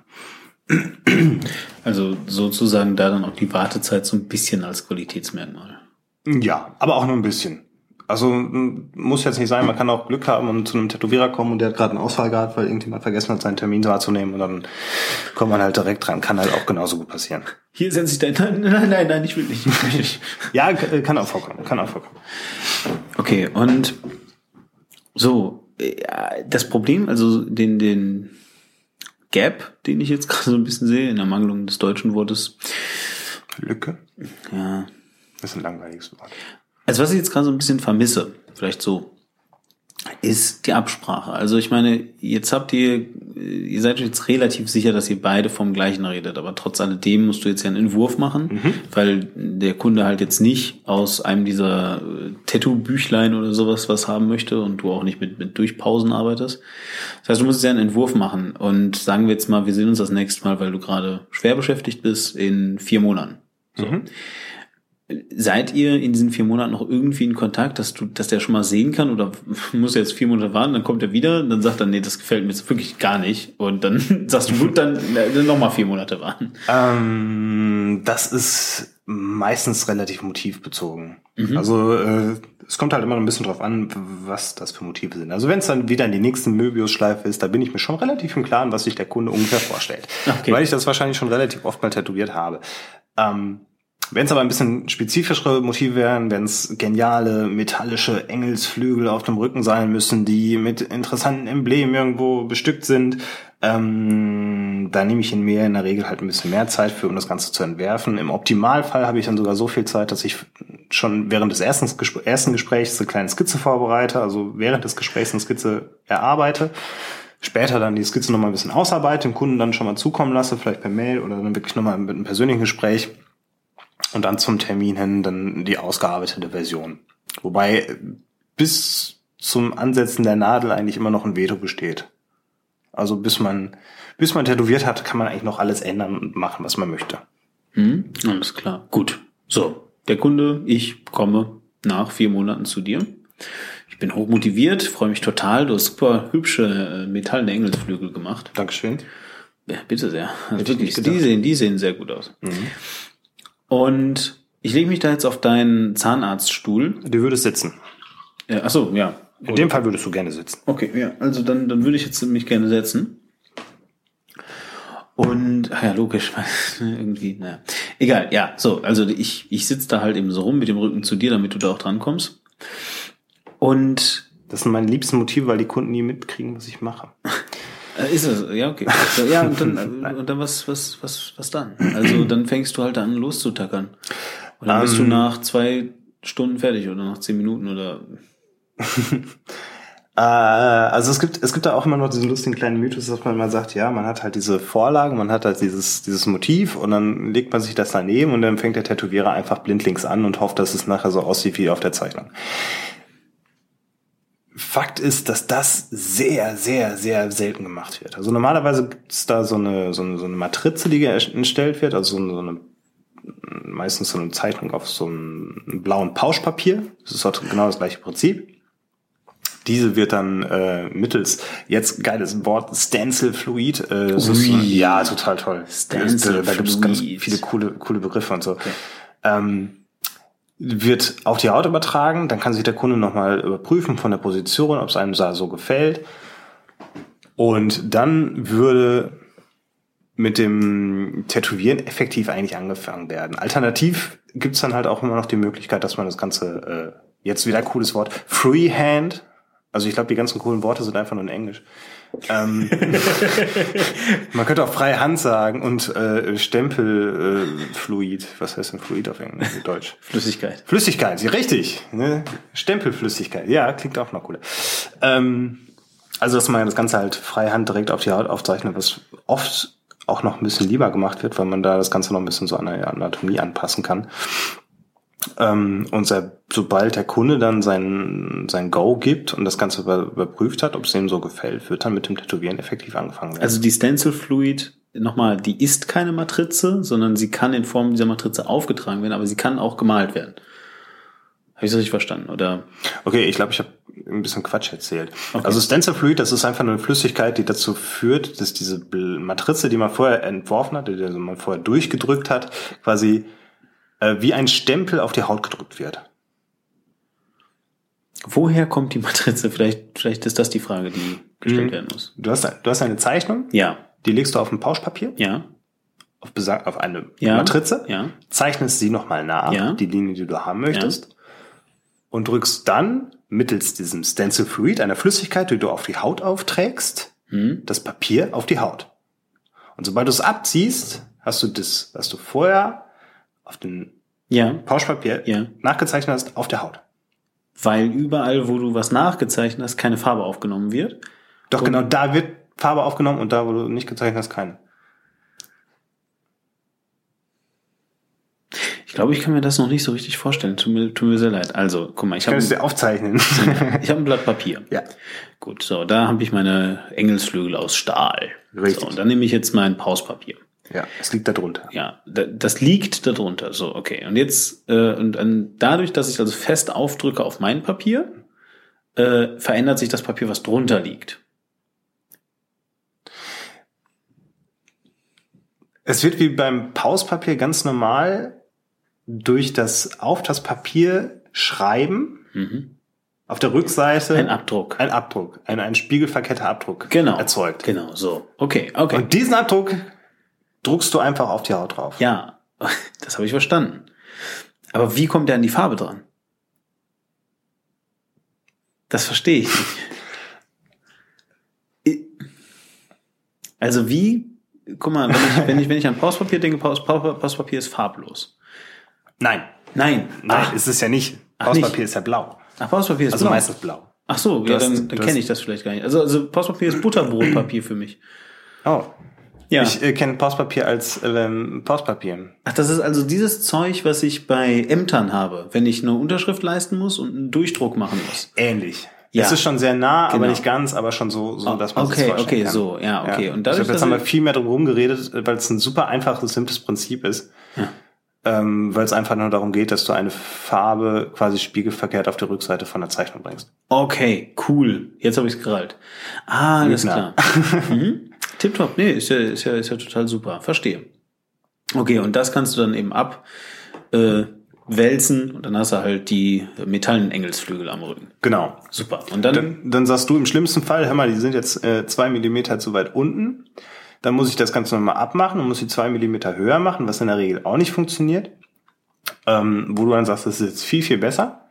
Also sozusagen da dann auch die Wartezeit so ein bisschen als Qualitätsmerkmal. Ja, aber auch nur ein bisschen. Also muss jetzt nicht sein, man kann auch Glück haben und zu einem Tätowierer kommen und der hat gerade einen Ausfall gehabt, weil irgendjemand vergessen hat, seinen Termin wahrzunehmen und dann kommt man halt direkt dran. Kann halt auch genauso gut passieren. Hier setze ich dein. Nein, nein, nein, nein, ich will nicht. Ich will nicht. Ja, äh, kann auch vorkommen, kann auch vorkommen. Okay, und so, ja, das Problem, also den, den Gap, den ich jetzt gerade so ein bisschen sehe, in der Mangelung des deutschen Wortes, Lücke? ja, Das ist ein langweiliges Wort. Also was ich jetzt gerade so ein bisschen vermisse, vielleicht so, ist die Absprache. Also ich meine, jetzt habt ihr, ihr seid jetzt relativ sicher, dass ihr beide vom gleichen redet, aber trotz alledem musst du jetzt ja einen Entwurf machen, weil der Kunde halt jetzt nicht aus einem dieser äh, Tattoo-Büchlein oder sowas was haben möchte und du auch nicht mit, mit Durchpausen arbeitest. Das heißt, du musst ja einen Entwurf machen und sagen wir jetzt mal, wir sehen uns das nächste Mal, weil du gerade schwer beschäftigt bist, in vier Monaten. So. Seid ihr in diesen vier Monaten noch irgendwie in Kontakt, dass du, dass der schon mal sehen kann oder muss er jetzt vier Monate warten, dann kommt er wieder und dann sagt er, nee, das gefällt mir jetzt wirklich gar nicht und dann sagst du, gut, dann, dann noch mal vier Monate warten. Ähm, das ist meistens relativ motivbezogen. Also äh, es kommt halt immer noch ein bisschen drauf an, was das für Motive sind. Also wenn es dann wieder in die nächste Möbius-Schleife ist, da bin ich mir schon relativ im Klaren, was sich der Kunde ungefähr vorstellt. Okay. Weil ich das wahrscheinlich schon relativ oft mal tätowiert habe. Ähm, wenn es aber ein bisschen spezifischere Motive wären, wenn es geniale metallische Engelsflügel auf dem Rücken sein müssen, die mit interessanten Emblemen irgendwo bestückt sind, ähm, da nehme ich in mir in der Regel halt ein bisschen mehr Zeit für, um das Ganze zu entwerfen. Im Optimalfall habe ich dann sogar so viel Zeit, dass ich schon während des ersten, Gespr ersten Gesprächs eine kleine Skizze vorbereite, also während des Gesprächs eine Skizze erarbeite später dann die Skizze nochmal ein bisschen ausarbeite, dem Kunden dann schon mal zukommen lasse, vielleicht per Mail oder dann wirklich nochmal mit einem persönlichen Gespräch und dann zum Termin hin dann die ausgearbeitete Version. Wobei äh, bis zum Ansetzen der Nadel eigentlich immer noch ein Veto besteht. Also bis man, bis man tätowiert hat, kann man eigentlich noch alles ändern und machen, was man möchte. Hm? Alles klar. Gut. So, der Kunde, ich komme nach vier Monaten zu dir. Ich bin hochmotiviert, freue mich total. Du hast super hübsche äh, metallene Engelsflügel gemacht. Dankeschön. Ja, bitte sehr. Also wirklich, die sehen, die sehen sehr gut aus. Und ich lege mich da jetzt auf deinen Zahnarztstuhl. Du würdest sitzen. Äh, ach so, ja. In dem Fall würdest du gerne sitzen. Okay, ja, also dann, dann würde ich jetzt mich gerne setzen. Und, ach ja, logisch, irgendwie, naja. Egal, ja, so, also ich, ich sitze da halt eben so rum mit dem Rücken zu dir, damit du da auch dran kommst. Und Das sind meine liebsten Motive, weil die Kunden nie mitkriegen, was ich mache. äh, ist es, ja, okay. Ja, und dann, äh, und dann was, was, was, was dann? Also dann fängst du halt an loszutackern. Und dann bist du Ähm. nach zwei Stunden fertig oder nach zehn Minuten oder Äh, also es gibt, es gibt da auch immer noch diesen lustigen kleinen Mythos, dass man mal sagt, ja, man hat halt diese Vorlagen, man hat halt dieses, dieses Motiv und dann legt man sich das daneben und dann fängt der Tätowierer einfach blindlings an und hofft, dass es nachher so aussieht wie auf der Zeichnung. Fakt ist, dass das sehr, sehr, sehr selten gemacht wird. Also normalerweise gibt es da so eine, so eine, so eine Matrize, die erstellt wird, also so eine, so eine meistens so eine Zeichnung auf so einem blauen Pauschpapier. Das ist halt genau das gleiche Prinzip. Diese wird dann äh, mittels, jetzt geiles Wort, Stencil Fluid. Äh, ist, ja, total toll. Stencil da gibt es ganz viele coole, coole Begriffe und so. Okay. Ähm, wird auf die Haut übertragen, dann kann sich der Kunde nochmal überprüfen von der Position, ob es einem da so gefällt. Und dann würde mit dem Tätowieren effektiv eigentlich angefangen werden. Alternativ gibt's dann halt auch immer noch die Möglichkeit, dass man das Ganze, äh, jetzt wieder cooles Wort, Freehand, also ich glaube, die ganzen coolen Worte sind einfach nur in Englisch. Ähm, man könnte auch freie Hand sagen und äh, Stempelfluid. Äh, Was heißt denn Fluid auf Englisch? Deutsch? Flüssigkeit. Flüssigkeit, ja, richtig. Ne? Stempelflüssigkeit. Ja, klingt auch noch cooler. Ähm, also, dass man das Ganze halt freie Hand direkt auf die Haut aufzeichnet, was oft auch noch ein bisschen lieber gemacht wird, weil man da das Ganze noch ein bisschen so an der Anatomie anpassen kann. Ähm, und sobald der Kunde dann sein, sein Go gibt und das Ganze überprüft hat, ob es ihm so gefällt, wird dann mit dem Tätowieren effektiv angefangen werden. Also die Stencil Fluid, nochmal, die ist keine Matrize, sondern sie kann in Form dieser Matrize aufgetragen werden, aber sie kann auch gemalt werden. Habe ich das richtig verstanden, oder? Okay, ich glaube, ich habe ein bisschen Quatsch erzählt. Okay. Also Stencil Fluid, das ist einfach nur eine Flüssigkeit, die dazu führt, dass diese Matrize, die man vorher entworfen hat, die man vorher durchgedrückt hat, quasi äh, wie ein Stempel auf die Haut gedrückt wird. Woher kommt die Matrize? Vielleicht, vielleicht ist das die Frage, die gestellt mhm. werden muss. Du hast, du hast eine Zeichnung. Ja. Die legst du auf ein Pauschpapier. Ja. Auf, besag, auf eine ja. Matrize. Ja. Zeichnest sie nochmal nach, ja. die Linie, die du haben möchtest. Ja. Und drückst dann mittels diesem Stencil Fluid, einer Flüssigkeit, die du auf die Haut aufträgst, mhm. das Papier auf die Haut. Und sobald du es abziehst, hast du das, was du vorher auf dem ja. Pauschpapier ja. nachgezeichnet hast, auf der Haut. Weil überall, wo du was nachgezeichnet hast, keine Farbe aufgenommen wird. Doch, und genau, da wird Farbe aufgenommen und da, wo du nicht gezeichnet hast, keine. Ich glaube, ich kann mir das noch nicht so richtig vorstellen. Tut mir, tut mir sehr leid. Also, guck mal, ich habe. Kannst dir aufzeichnen. ich habe ein Blatt Papier. Ja. Gut, so, da habe ich meine Engelsflügel aus Stahl. Richtig. So, und dann nehme ich jetzt mein Pauspapier. Ja, es liegt da drunter. Ja, das liegt da drunter. So, okay. Und jetzt, äh, und dann dadurch, dass ich also fest aufdrücke auf mein Papier, äh, verändert sich das Papier, was drunter liegt. Es wird wie beim Pauspapier ganz normal durch das auf das Papier schreiben. Mhm. Auf der Rückseite ein Abdruck. Ein Abdruck. Ein, ein spiegelverkehrter Abdruck genau. erzeugt. Genau, so. Okay, okay. Und diesen Abdruck druckst du einfach auf die Haut drauf. Ja, das habe ich verstanden. Aber wie kommt der an die Farbe dran? Das verstehe ich nicht. Also wie, guck mal, wenn ich, wenn ich, wenn ich an Postpapier denke, Postpapier ist farblos. Nein. Nein. Nein, Ach. ist es ja nicht. Postpapier ist ja blau. Ach, Postpapier ist also blau. meistens blau. Ach so, ja, dann, dann kenne ich das vielleicht gar nicht. Also, also Postpapier ist Butterbrotpapier für mich. Oh, ja. Ich äh, kenne Postpapier als ähm, Postpapier. Ach, das ist also dieses Zeug, was ich bei Ämtern habe, wenn ich eine Unterschrift leisten muss und einen Durchdruck machen muss. Ähnlich. Ja. Es ist schon sehr nah, genau. aber nicht ganz, aber schon so, so dass man okay, es okay, kann. so, ja, okay. Ja. Und dadurch, ich glaube, jetzt haben wir viel mehr drum geredet, weil es ein super einfaches, simples Prinzip ist. Ja. Ähm, weil es einfach nur darum geht, dass du eine Farbe quasi spiegelverkehrt auf die Rückseite von der Zeichnung bringst. Okay, cool. Jetzt habe ich es gerallt. Ah, alles klar. mhm. Tipptopp, nee, ist ja, ist ja, ist ja total super. Verstehe. Okay, und das kannst du dann eben ab äh, und dann hast du halt die metallenen Engelsflügel am Rücken. Genau. Super. Und dann, dann, dann sagst du im schlimmsten Fall, hör mal, die sind jetzt äh, zwei Millimeter zu weit unten. Dann muss ich das Ganze nochmal abmachen und muss die zwei Millimeter höher machen, was in der Regel auch nicht funktioniert. Ähm, wo du dann sagst, das ist jetzt viel, viel besser.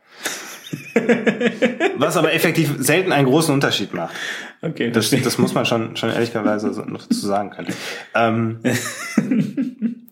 Was aber effektiv selten einen großen Unterschied macht. Okay. Das, das muss man schon, schon ehrlicherweise noch dazu sagen können. Ähm,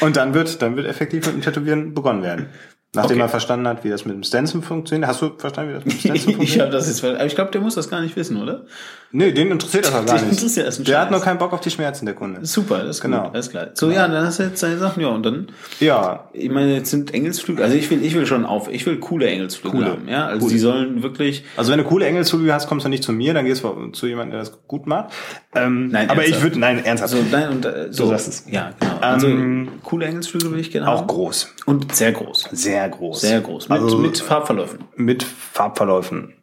und dann wird, dann wird effektiv mit dem Tätowieren begonnen werden. Nachdem Okay. er verstanden hat, wie das mit dem Stencil funktioniert. Hast du verstanden, wie das mit dem Stencil ich funktioniert? habe das jetzt, aber ich glaube, der muss das gar nicht wissen, oder? Nee, den interessiert das auch gar nicht. interessiert das ein der hat nur keinen Bock auf die Schmerzen, der Kunde. Super, das ist Genau. gut, alles klar. So, ja, dann hast du jetzt deine Sachen, ja, und dann, Ja, ich meine, jetzt sind Engelsflügel, also ich will, ich will schon auf, ich will coole Engelsflügel Coole. haben, ja, also Coole. die sollen wirklich, also wenn du coole Engelsflügel hast, kommst du nicht zu mir, dann gehst du zu jemandem, der das gut macht. Ähm, Nein, aber ich ernsthaft. würde, nein, ernsthaft. also, nein, und, äh, so, sagst es. ja, genau, also, Ähm, coole Engelsflügel will ich gerne auch haben. groß. Und sehr groß. Sehr groß. Sehr groß. Mit, Also, mit Farbverläufen. mit Farbverläufen.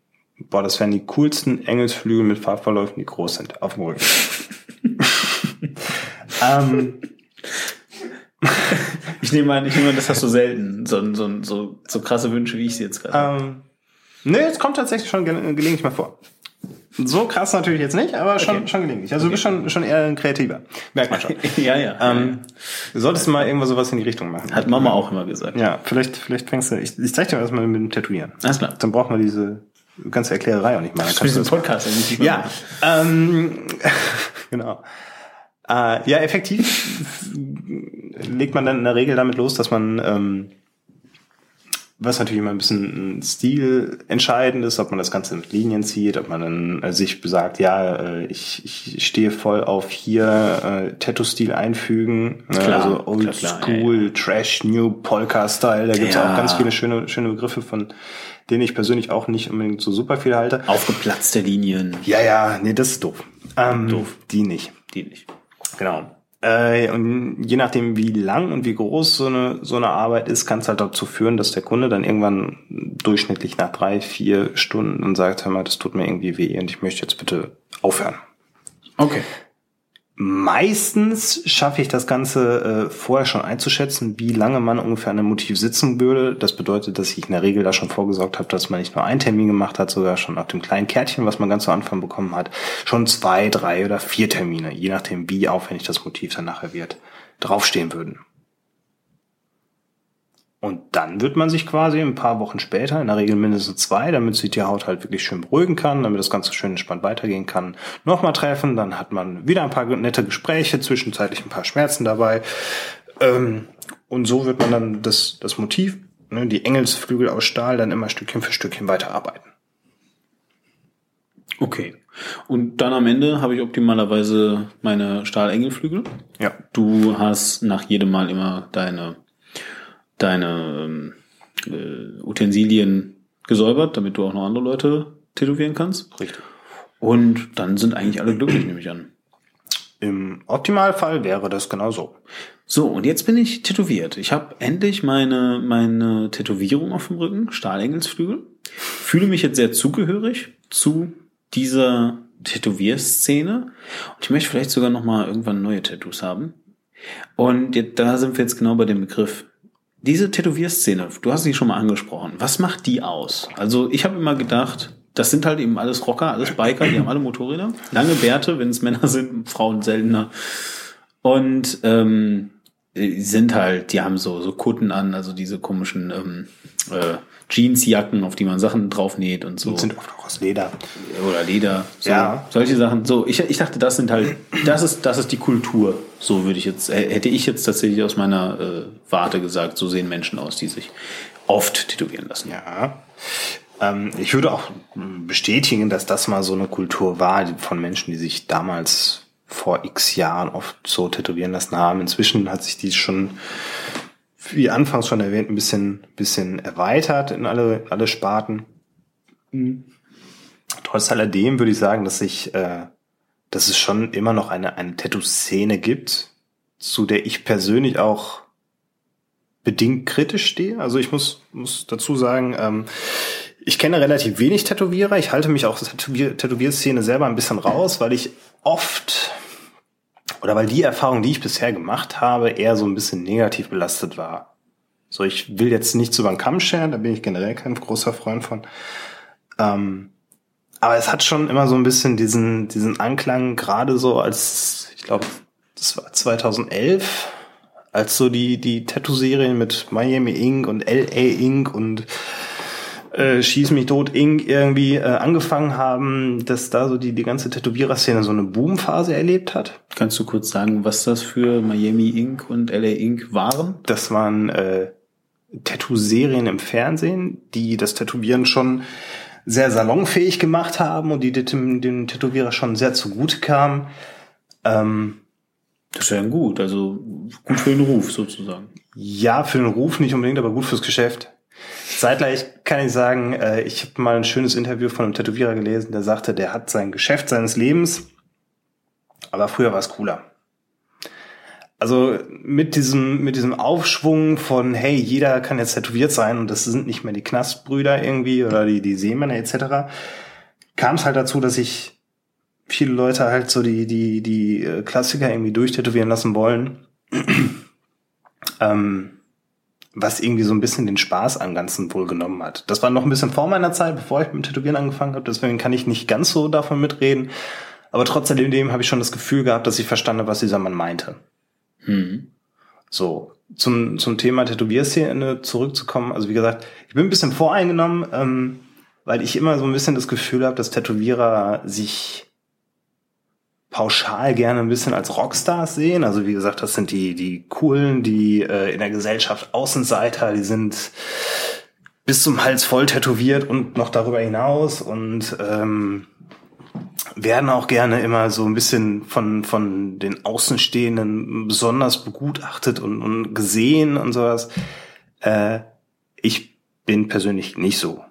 Boah, das wären die coolsten Engelsflügel mit Farbverläufen, die groß sind, auf dem Rücken. ähm, Ich nehme an, ich nehme an, das hast du selten, so, so, so, so krasse Wünsche, wie ich sie jetzt gerade. ähm, nee, es kommt tatsächlich schon gel- gelegentlich mal vor. So krass natürlich jetzt nicht, aber schon, Okay. schon gelegentlich. Also du bist schon, schon eher ein Kreativer. Merkt man schon. ja, ja. ähm, du solltest mal irgendwas sowas in die Richtung machen. Hat Mama auch immer gesagt. Ja, vielleicht, vielleicht fängst du, ich, ich zeig dir erstmal mit dem Tätowieren. Alles klar. Dann braucht man diese ganze Erklärerei auch nicht machen. Dann kannst du das Podcast nicht Ja, ähm, genau. Äh, ja, effektiv legt man dann in der Regel damit los, dass man, ähm, was natürlich immer ein bisschen Stil entscheidend ist, ob man das Ganze mit Linien zieht, ob man dann äh, sich besagt, ja, äh, ich, ich stehe voll auf hier äh, Tattoo-Stil einfügen, ne, Klar, also Old klar, klar, School, Trash, New Polka-Style, da gibt's Ja. auch ganz viele schöne, schöne Begriffe, von denen ich persönlich auch nicht unbedingt so super viel halte. Aufgeplatzte Linien, Ja, ja, nee, das ist doof. Ähm, Doof. Die nicht. die nicht. Genau. Äh, und je nachdem, wie lang und wie groß so eine, so eine Arbeit ist, kann es halt dazu führen, dass der Kunde dann irgendwann durchschnittlich nach drei, vier Stunden dann sagt, hör mal, das tut mir irgendwie weh und ich möchte jetzt bitte aufhören. Okay. Meistens schaffe ich das Ganze äh, vorher schon einzuschätzen, wie lange man ungefähr an einem Motiv sitzen würde. Das bedeutet, dass ich in der Regel da schon vorgesorgt habe, dass man nicht nur einen Termin gemacht hat, sogar schon auf dem kleinen Kärtchen, was man ganz zu Anfang bekommen hat, schon zwei, drei oder vier Termine, je nachdem, wie aufwendig das Motiv dann nachher wird, draufstehen würden. Und dann wird man sich quasi ein paar Wochen später, in der Regel mindestens zwei, damit sich die Haut halt wirklich schön beruhigen kann, damit das Ganze schön entspannt weitergehen kann, nochmal treffen. Dann hat man wieder ein paar nette Gespräche, zwischenzeitlich ein paar Schmerzen dabei. Ähm, und so wird man dann das, das Motiv, ne, die Engelsflügel aus Stahl, dann immer Stückchen für Stückchen weiterarbeiten. Okay. Und dann am Ende habe ich optimalerweise meine Stahlengelflügel. Ja. Du hast nach jedem Mal immer deine, deine ähm, äh, Utensilien gesäubert, damit du auch noch andere Leute tätowieren kannst. Richtig. Und dann sind eigentlich alle glücklich, nehme ich an. Im Optimalfall wäre das genau so. So, und jetzt bin ich tätowiert. Ich habe endlich meine, meine Tätowierung auf dem Rücken, Stahlengelsflügel. Fühle mich jetzt sehr zugehörig zu dieser Tätowierszene. Und ich möchte vielleicht sogar noch mal irgendwann neue Tattoos haben. Und jetzt, da sind wir jetzt genau bei dem Begriff. Diese Tätowierszene, du hast sie schon mal angesprochen. Was macht die aus? Also ich habe immer gedacht, das sind halt eben alles Rocker, alles Biker, die haben alle Motorräder, lange Bärte, wenn es Männer sind, Frauen seltener. Und ähm, sind halt, die haben so so Kutten an, also diese komischen ähm, äh, Jeansjacken, auf die man Sachen draufnäht und so Und sind oft auch aus Leder. oder Leder, so, Ja. solche Sachen. So, ich, ich dachte, das sind halt, das ist das ist die Kultur. So würde ich jetzt hätte ich jetzt tatsächlich aus meiner äh, Warte gesagt, so sehen Menschen aus, die sich oft tätowieren lassen. Ja. Ähm, ich würde auch bestätigen, dass das mal so eine Kultur war die- von Menschen, die sich damals vor x Jahren oft so tätowieren lassen haben. Inzwischen hat sich dies schon, wie anfangs schon erwähnt, ein bisschen, bisschen erweitert in alle, alle Sparten. Trotz alledem würde ich sagen, dass sich, äh, dass es schon immer noch eine, eine Tattoo-Szene gibt, zu der ich persönlich auch bedingt kritisch stehe. Also ich muss, muss dazu sagen, ähm, ich kenne relativ wenig Tätowierer. Ich halte mich auch Tätowier Tätowierszene selber ein bisschen raus, weil ich oft oder weil die Erfahrung, die ich bisher gemacht habe, eher so ein bisschen negativ belastet war. So, ich will jetzt nichts über den Kamm scheren, da bin ich generell kein großer Freund von. Ähm, aber es hat schon immer so ein bisschen diesen, diesen Anklang, gerade so als, ich glaube, das war 2011, als so die, die Tattoo-Serien mit Miami Ink und LA Ink und äh, Schieß mich tot Ink irgendwie äh, angefangen haben, dass da so die, die ganze Tätowierer-Szene so eine Boomphase erlebt hat. Kannst du kurz sagen, was das für Miami Ink und LA Ink waren? Das waren äh, Tattoo-Serien im Fernsehen, die das Tätowieren schon sehr salonfähig gemacht haben und die dem, dem Tätowierer schon sehr zugute kamen. Ähm, das ist ja gut, also gut für den Ruf sozusagen. Ja, für den Ruf nicht unbedingt, aber gut fürs Geschäft. Zeitgleich kann ich sagen, äh, ich habe mal ein schönes Interview von einem Tätowierer gelesen, der sagte, der hat sein Geschäft seines Lebens, aber früher war es cooler. Also mit diesem, mit diesem Aufschwung von, hey, jeder kann jetzt tätowiert sein und das sind nicht mehr die Knastbrüder irgendwie oder die, die Seemänner etc., kam es halt dazu, dass sich viele Leute halt so die, die, die äh, Klassiker irgendwie durchtätowieren lassen wollen. ähm, was irgendwie so ein bisschen den Spaß am Ganzen wohl genommen hat. Das war noch ein bisschen vor meiner Zeit, bevor ich mit dem Tätowieren angefangen habe, deswegen kann ich nicht ganz so davon mitreden. Aber trotzdem habe ich schon das Gefühl gehabt, dass ich verstanden habe, was dieser Mann meinte. Hm. So, zum, zum Thema Tätowierszene zurückzukommen. Also wie gesagt, ich bin ein bisschen voreingenommen, ähm, weil ich immer so ein bisschen das Gefühl habe, dass Tätowierer sich pauschal gerne ein bisschen als Rockstars sehen. Also wie gesagt, das sind die, die coolen, die äh, in der Gesellschaft Außenseiter, die sind bis zum Hals voll tätowiert und noch darüber hinaus und ähm, werden auch gerne immer so ein bisschen von, von den Außenstehenden besonders begutachtet und, und gesehen und sowas. Äh, ich bin persönlich nicht so.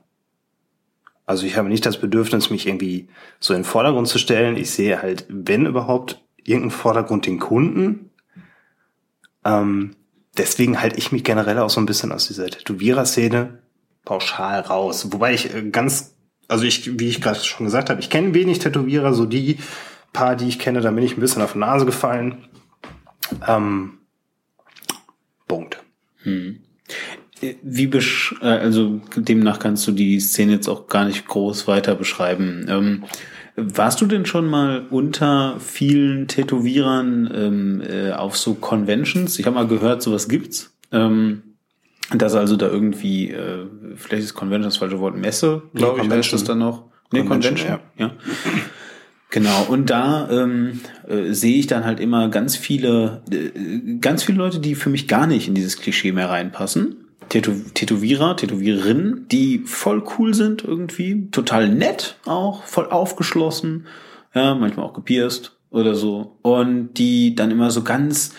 Also ich habe nicht das Bedürfnis, mich irgendwie so in den Vordergrund zu stellen. Ich sehe halt, wenn überhaupt, irgendeinen Vordergrund den Kunden. Ähm, deswegen halte ich mich generell auch so ein bisschen aus dieser Tätowierer-Szene pauschal raus. Wobei ich äh, ganz also ich, wie ich gerade schon gesagt habe, ich kenne wenig Tätowierer, so die paar, die ich kenne, da bin ich ein bisschen auf die Nase gefallen. Ähm, Punkt. Hm. Wie besch äh, also demnach kannst du die Szene jetzt auch gar nicht groß weiter beschreiben. Ähm, warst du denn schon mal unter vielen Tätowierern ähm, äh, auf so Conventions? Ich habe mal gehört, sowas gibt's. Ähm, dass also da irgendwie, äh, vielleicht ist Convention das falsche Wort, Messe, glaube ich, heißt das dann noch. Nee, Convention, Convention ja. ja. Genau, und da ähm, äh, sehe ich dann halt immer ganz viele, äh, ganz viele Leute, die für mich gar nicht in dieses Klischee mehr reinpassen. Tätow Tätowierer, Tätowiererinnen, die voll cool sind irgendwie, total nett auch, voll aufgeschlossen, ja, manchmal auch gepierst oder so. Und die dann immer so ganz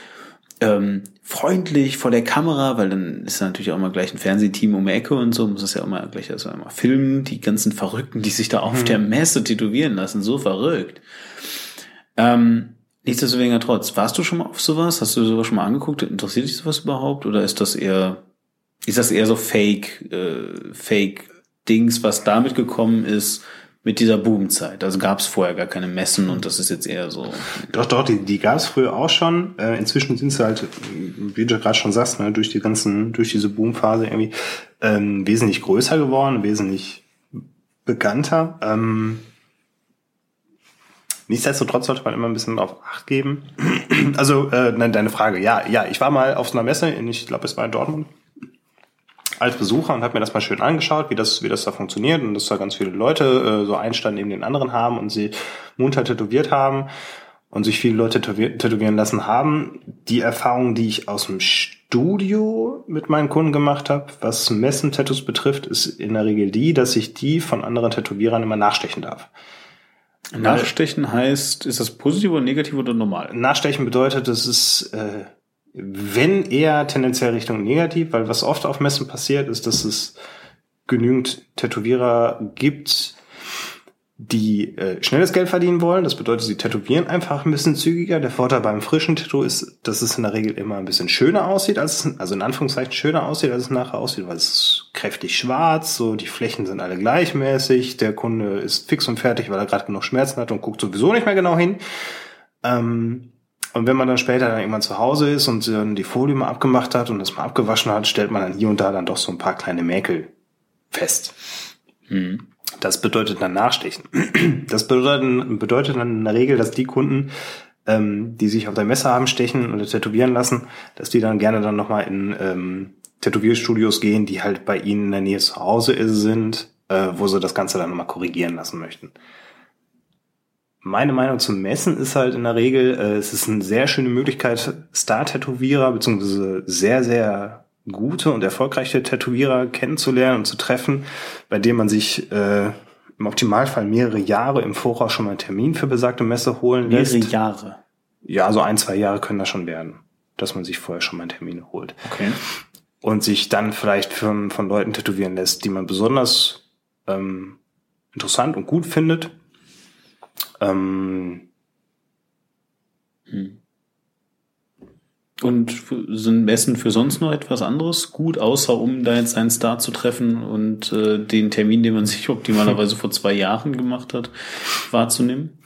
ähm, freundlich vor der Kamera, weil dann ist natürlich auch immer gleich ein Fernsehteam um die Ecke und so, muss es ja immer gleich also immer filmen, die ganzen Verrückten, die sich da auf mhm. der Messe tätowieren lassen, so verrückt. Ähm, Nichtsdestotrotz, warst du schon mal auf sowas? Hast du sowas schon mal angeguckt? Interessiert dich sowas überhaupt? Oder ist das eher, ist das eher so Fake, äh, Fake Dings, was damit gekommen ist, mit dieser Boomzeit. Also gab es vorher gar keine Messen und das ist jetzt eher so. Doch, doch, die, die gab es früher auch schon. Äh, inzwischen sind sie halt, wie du gerade schon sagst, ne, durch die ganzen, durch diese Boomphase irgendwie ähm, wesentlich größer geworden, wesentlich bekannter. Ähm, Nichtsdestotrotz sollte man immer ein bisschen auf Acht geben. Also, äh, nein, deine Frage. Ja, ja, ich war mal auf einer Messe, in, ich glaube, es war in Dortmund als Besucher und habe mir das mal schön angeschaut, wie das, wie das da funktioniert und dass da ganz viele Leute äh, so einen Stand neben den anderen haben und sie munter tätowiert haben und sich viele Leute tätowieren lassen haben. Die Erfahrung, die ich aus dem Studio mit meinen Kunden gemacht habe, was Messen-Tattoos betrifft, ist in der Regel die, dass ich die von anderen Tätowierern immer nachstechen darf. Nachstechen heißt, ist das positiv oder negativ oder normal? Nachstechen bedeutet, dass es äh, wenn eher tendenziell Richtung negativ, weil was oft auf Messen passiert, ist, dass es genügend Tätowierer gibt, die äh, schnelles Geld verdienen wollen. Das bedeutet, sie tätowieren einfach ein bisschen zügiger. Der Vorteil beim frischen Tattoo ist, dass es in der Regel immer ein bisschen schöner aussieht, als es, also in Anführungszeichen schöner aussieht, als es nachher aussieht, weil es ist kräftig schwarz, so die Flächen sind alle gleichmäßig, der Kunde ist fix und fertig, weil er gerade genug Schmerzen hat und guckt sowieso nicht mehr genau hin. Ähm, und wenn man dann später dann irgendwann zu Hause ist und dann die Folie mal abgemacht hat und das mal abgewaschen hat, stellt man dann hier und da dann doch so ein paar kleine Mäkel fest. Hm. Das bedeutet dann Nachstechen. Das bedeutet, bedeutet dann in der Regel, dass die Kunden, ähm, die sich auf der Messe haben stechen oder tätowieren lassen, dass die dann gerne dann nochmal in ähm, Tätowierstudios gehen, die halt bei ihnen in der Nähe zu Hause sind, äh, wo sie das Ganze dann nochmal korrigieren lassen möchten meine Meinung zum Messen ist halt in der Regel, äh, es ist eine sehr schöne Möglichkeit, Star-Tätowierer beziehungsweise sehr, sehr gute und erfolgreiche Tätowierer kennenzulernen und zu treffen, bei dem man sich äh, im Optimalfall mehrere Jahre im Voraus schon mal einen Termin für besagte Messe holen lässt. Mehrere Jahre. Ja, so ein, zwei Jahre können das schon werden, dass man sich vorher schon mal einen Termin holt. Okay. Und sich dann vielleicht von, von Leuten tätowieren lässt, die man besonders ähm, interessant und gut findet. Ähm, Hm. Und sind Messen für sonst noch etwas anderes gut, außer um da jetzt einen Star zu treffen und äh, den Termin, den man sich optimalerweise vor zwei Jahren gemacht hat, wahrzunehmen?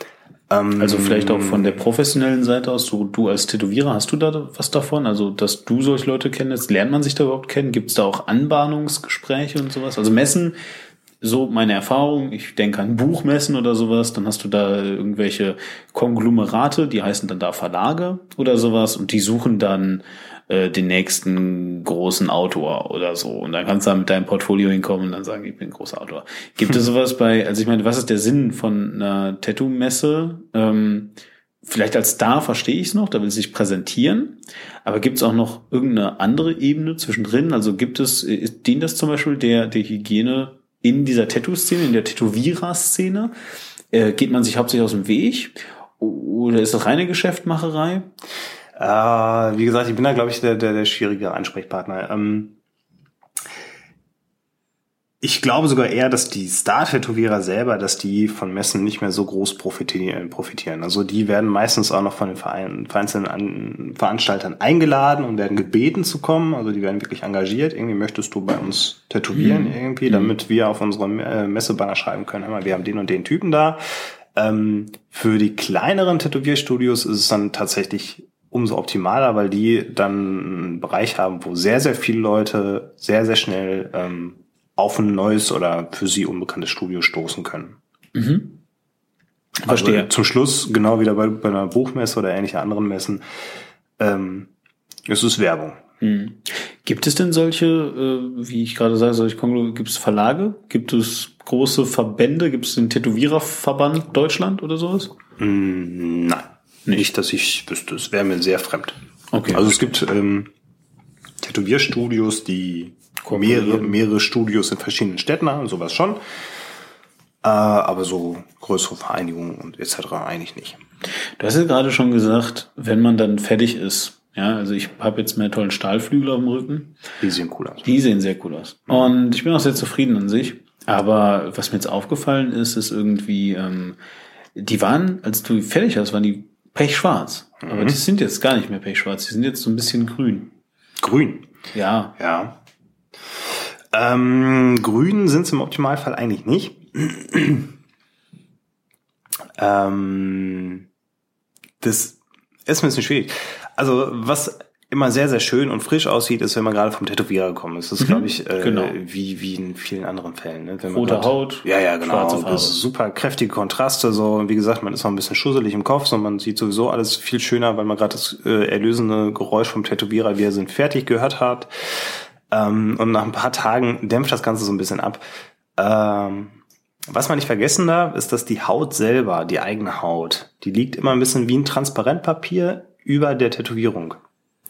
ähm, Also vielleicht auch von der professionellen Seite aus, so du als Tätowierer, hast du da was davon? Also, dass du solche Leute kennst, lernt man sich da überhaupt kennen? Gibt es da auch Anbahnungsgespräche und sowas? Also Messen, so meine Erfahrung, ich denke an Buchmessen oder sowas, dann hast du da irgendwelche Konglomerate, die heißen dann da Verlage oder sowas und die suchen dann äh, den nächsten großen Autor oder so. Und dann kannst du da mit deinem Portfolio hinkommen und dann sagen, ich bin ein großer Autor. Gibt es sowas bei, also ich meine, was ist der Sinn von einer Tattoo-Messe? Ähm, vielleicht als Star verstehe ich es noch, da will es sich präsentieren. Aber gibt es auch noch irgendeine andere Ebene zwischendrin? Also gibt es, ist, dient das zum Beispiel der, der Hygiene in dieser Tattoo-Szene, in der Tätowierer-Szene? Äh, geht man sich hauptsächlich aus dem Weg? Oder ist das reine Geschäftmacherei? Äh, wie gesagt, ich bin da, glaube ich, der, der, der schwierige Ansprechpartner. Ähm, ich glaube sogar eher, dass die Star-Tätowierer selber, dass die von Messen nicht mehr so groß profitieren. profitieren. Also die werden meistens auch noch von den Verein, vereinzelten An Veranstaltern eingeladen und werden gebeten zu kommen. Also die werden wirklich engagiert. Irgendwie möchtest du bei uns tätowieren Mhm. irgendwie, damit wir auf unserem äh, Messebanner schreiben können, hör mal, wir haben den und den Typen da. Ähm, für die kleineren Tätowierstudios ist es dann tatsächlich umso optimaler, weil die dann einen Bereich haben, wo sehr, sehr viele Leute sehr, sehr schnell ähm, auf ein neues oder für sie unbekanntes Studio stoßen können. Mhm. Verstehe. Also zum Schluss, genau wieder bei, bei einer Buchmesse oder ähnliche anderen Messen, ähm, es ist Werbung. Hm. Gibt es denn solche, äh, wie ich gerade sage, solche gibt es Verlage? Gibt es große Verbände? Gibt es den Tätowiererverband Deutschland oder sowas? Mm, nein, nicht, dass ich wüsste. Es wäre mir sehr fremd. Okay. Also es gibt ähm, Tätowierstudios, die mehrere, mehrere Studios in verschiedenen Städten haben, sowas schon. Äh, aber so größere Vereinigungen und etc. eigentlich nicht. Du hast ja gerade schon gesagt, wenn man dann fertig ist, ja, also ich habe jetzt mehr tollen Stahlflügel auf dem Rücken. Die sehen cool aus. Die sehen sehr cool aus. Und ich bin auch sehr zufrieden an sich. Aber was mir jetzt aufgefallen ist, ist irgendwie, ähm, die waren, als du fertig hast, waren die pechschwarz. Aber die sind jetzt gar nicht mehr pechschwarz. Die sind jetzt so ein bisschen grün. Grün. Ja. Ja. Ähm, grün sind es im Optimalfall eigentlich nicht. ähm, das ist ein bisschen schwierig. Also was immer sehr, sehr schön und frisch aussieht, ist, wenn man gerade vom Tätowierer gekommen ist. Das ist, glaube ich, äh, genau. wie, wie in vielen anderen Fällen. Ne? Wenn man Rote grad- Haut, Ja, ja, genau. schwarze Farbe. Super kräftige Kontraste. So, und wie gesagt, man ist auch ein bisschen schusselig im Kopf, so man sieht sowieso alles viel schöner, weil man gerade das äh, erlösende Geräusch vom Tätowierer, wir sind fertig, gehört hat. Ähm, und nach ein paar Tagen dämpft das Ganze so ein bisschen ab. Ähm, was man nicht vergessen darf, ist, dass die Haut selber, die eigene Haut, die liegt immer ein bisschen wie ein Transparentpapier über der Tätowierung.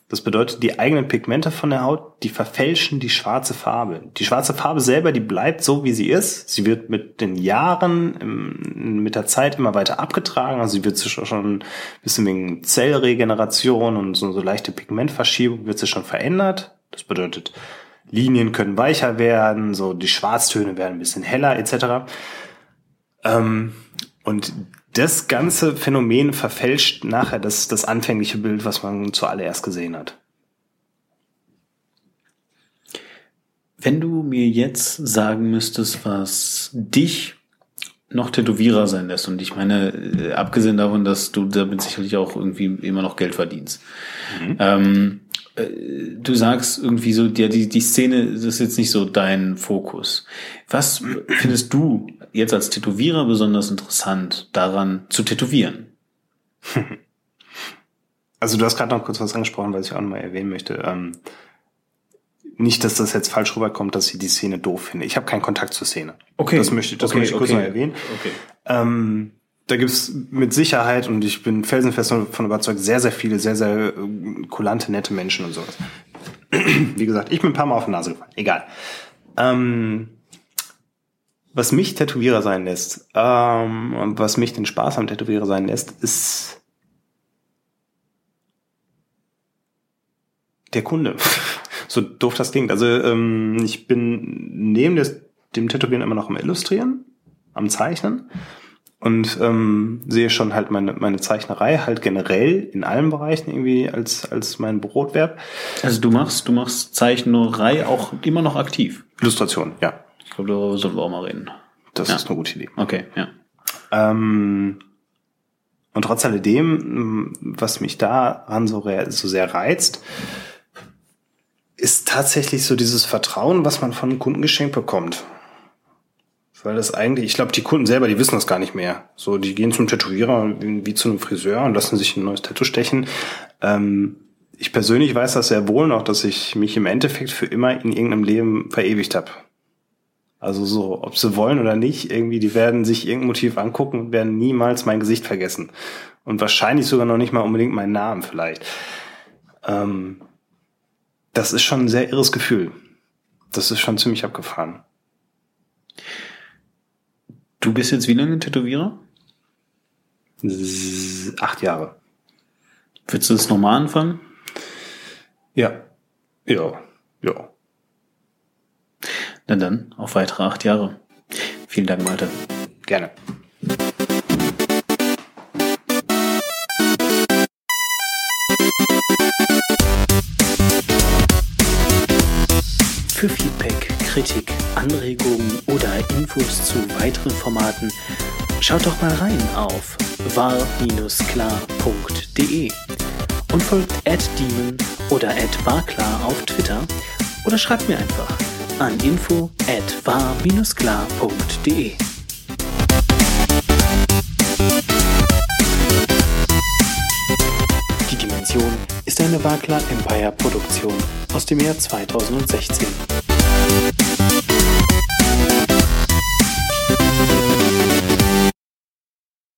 Das bedeutet, die eigenen Pigmente von der Haut, die verfälschen die schwarze Farbe. Die schwarze Farbe selber, die bleibt so, wie sie ist. Sie wird mit den Jahren, mit der Zeit immer weiter abgetragen. Also sie wird sich schon ein bisschen wegen Zellregeneration und so, so leichte Pigmentverschiebung wird sie schon verändert. Das bedeutet, Linien können weicher werden, so die Schwarztöne werden ein bisschen heller etc. Ähm, und das ganze Phänomen verfälscht nachher das, das anfängliche Bild, was man zuallererst gesehen hat. Wenn du mir jetzt sagen müsstest, was dich noch Tätowierer sein lässt, und ich meine, äh, abgesehen davon, dass du damit sicherlich auch irgendwie immer noch Geld verdienst, ähm, äh, du sagst irgendwie so, ja, die, die Szene, ist jetzt nicht so dein Fokus. Was findest du jetzt als Tätowierer besonders interessant daran zu tätowieren? Also du hast gerade noch kurz was angesprochen, was ich auch nochmal erwähnen möchte. Ähm, nicht, dass das jetzt falsch rüberkommt, dass ich die Szene doof finde. Ich habe keinen Kontakt zur Szene. Das möchte, das Okay, möchte ich kurz okay. noch erwähnen. Okay. Ähm, da gibt's mit Sicherheit, und ich bin felsenfest davon überzeugt, sehr, sehr viele, sehr, sehr äh, kulante, nette Menschen und sowas. Wie gesagt, ich bin ein paar Mal auf die Nase gefallen. Egal. Ähm, was mich Tätowierer sein lässt, ähm, was mich den Spaß am Tätowierer sein lässt, ist der Kunde. so doof das klingt. Also ähm, ich bin neben des, dem Tätowieren immer noch am Illustrieren, am Zeichnen und ähm, sehe schon halt meine, meine Zeichnerei halt generell in allen Bereichen irgendwie als, als mein Brotwerb. Also du machst, du machst Zeichnerei auch immer noch aktiv. Illustration, ja. Ich glaube, darüber sollen wir auch mal reden. Das Ja. ist eine gute Idee. Okay, ja. Ähm, und trotz alledem, was mich daran so, so sehr reizt, ist tatsächlich so dieses Vertrauen, was man von Kunden geschenkt bekommt. Weil das eigentlich, ich glaube, die Kunden selber, die wissen das gar nicht mehr. So, die gehen zum Tätowierer wie, wie zu einem Friseur und lassen sich ein neues Tattoo stechen. Ähm, ich persönlich weiß das sehr wohl noch, dass ich mich im Endeffekt für immer in irgendeinem Leben verewigt habe. Also so, ob sie wollen oder nicht, irgendwie, die werden sich irgendein Motiv angucken und werden niemals mein Gesicht vergessen. Und wahrscheinlich sogar noch nicht mal unbedingt meinen Namen vielleicht. Ähm, das ist schon ein sehr irres Gefühl. Das ist schon ziemlich abgefahren. Du bist jetzt wie lange Tätowierer? S- Acht Jahre. Willst du das nochmal anfangen? Ja. Ja. Ja. Na dann, auf weitere acht Jahre. Vielen Dank, Malte. Gerne. Für Feedback, Kritik, Anregungen oder Infos zu weiteren Formaten schaut doch mal rein auf war-klar.de und folgt @demon oder @warklar auf Twitter oder schreibt mir einfach an info war-klar.de. Die Dimension ist eine Wakler Empire Produktion aus dem Jahr 2016.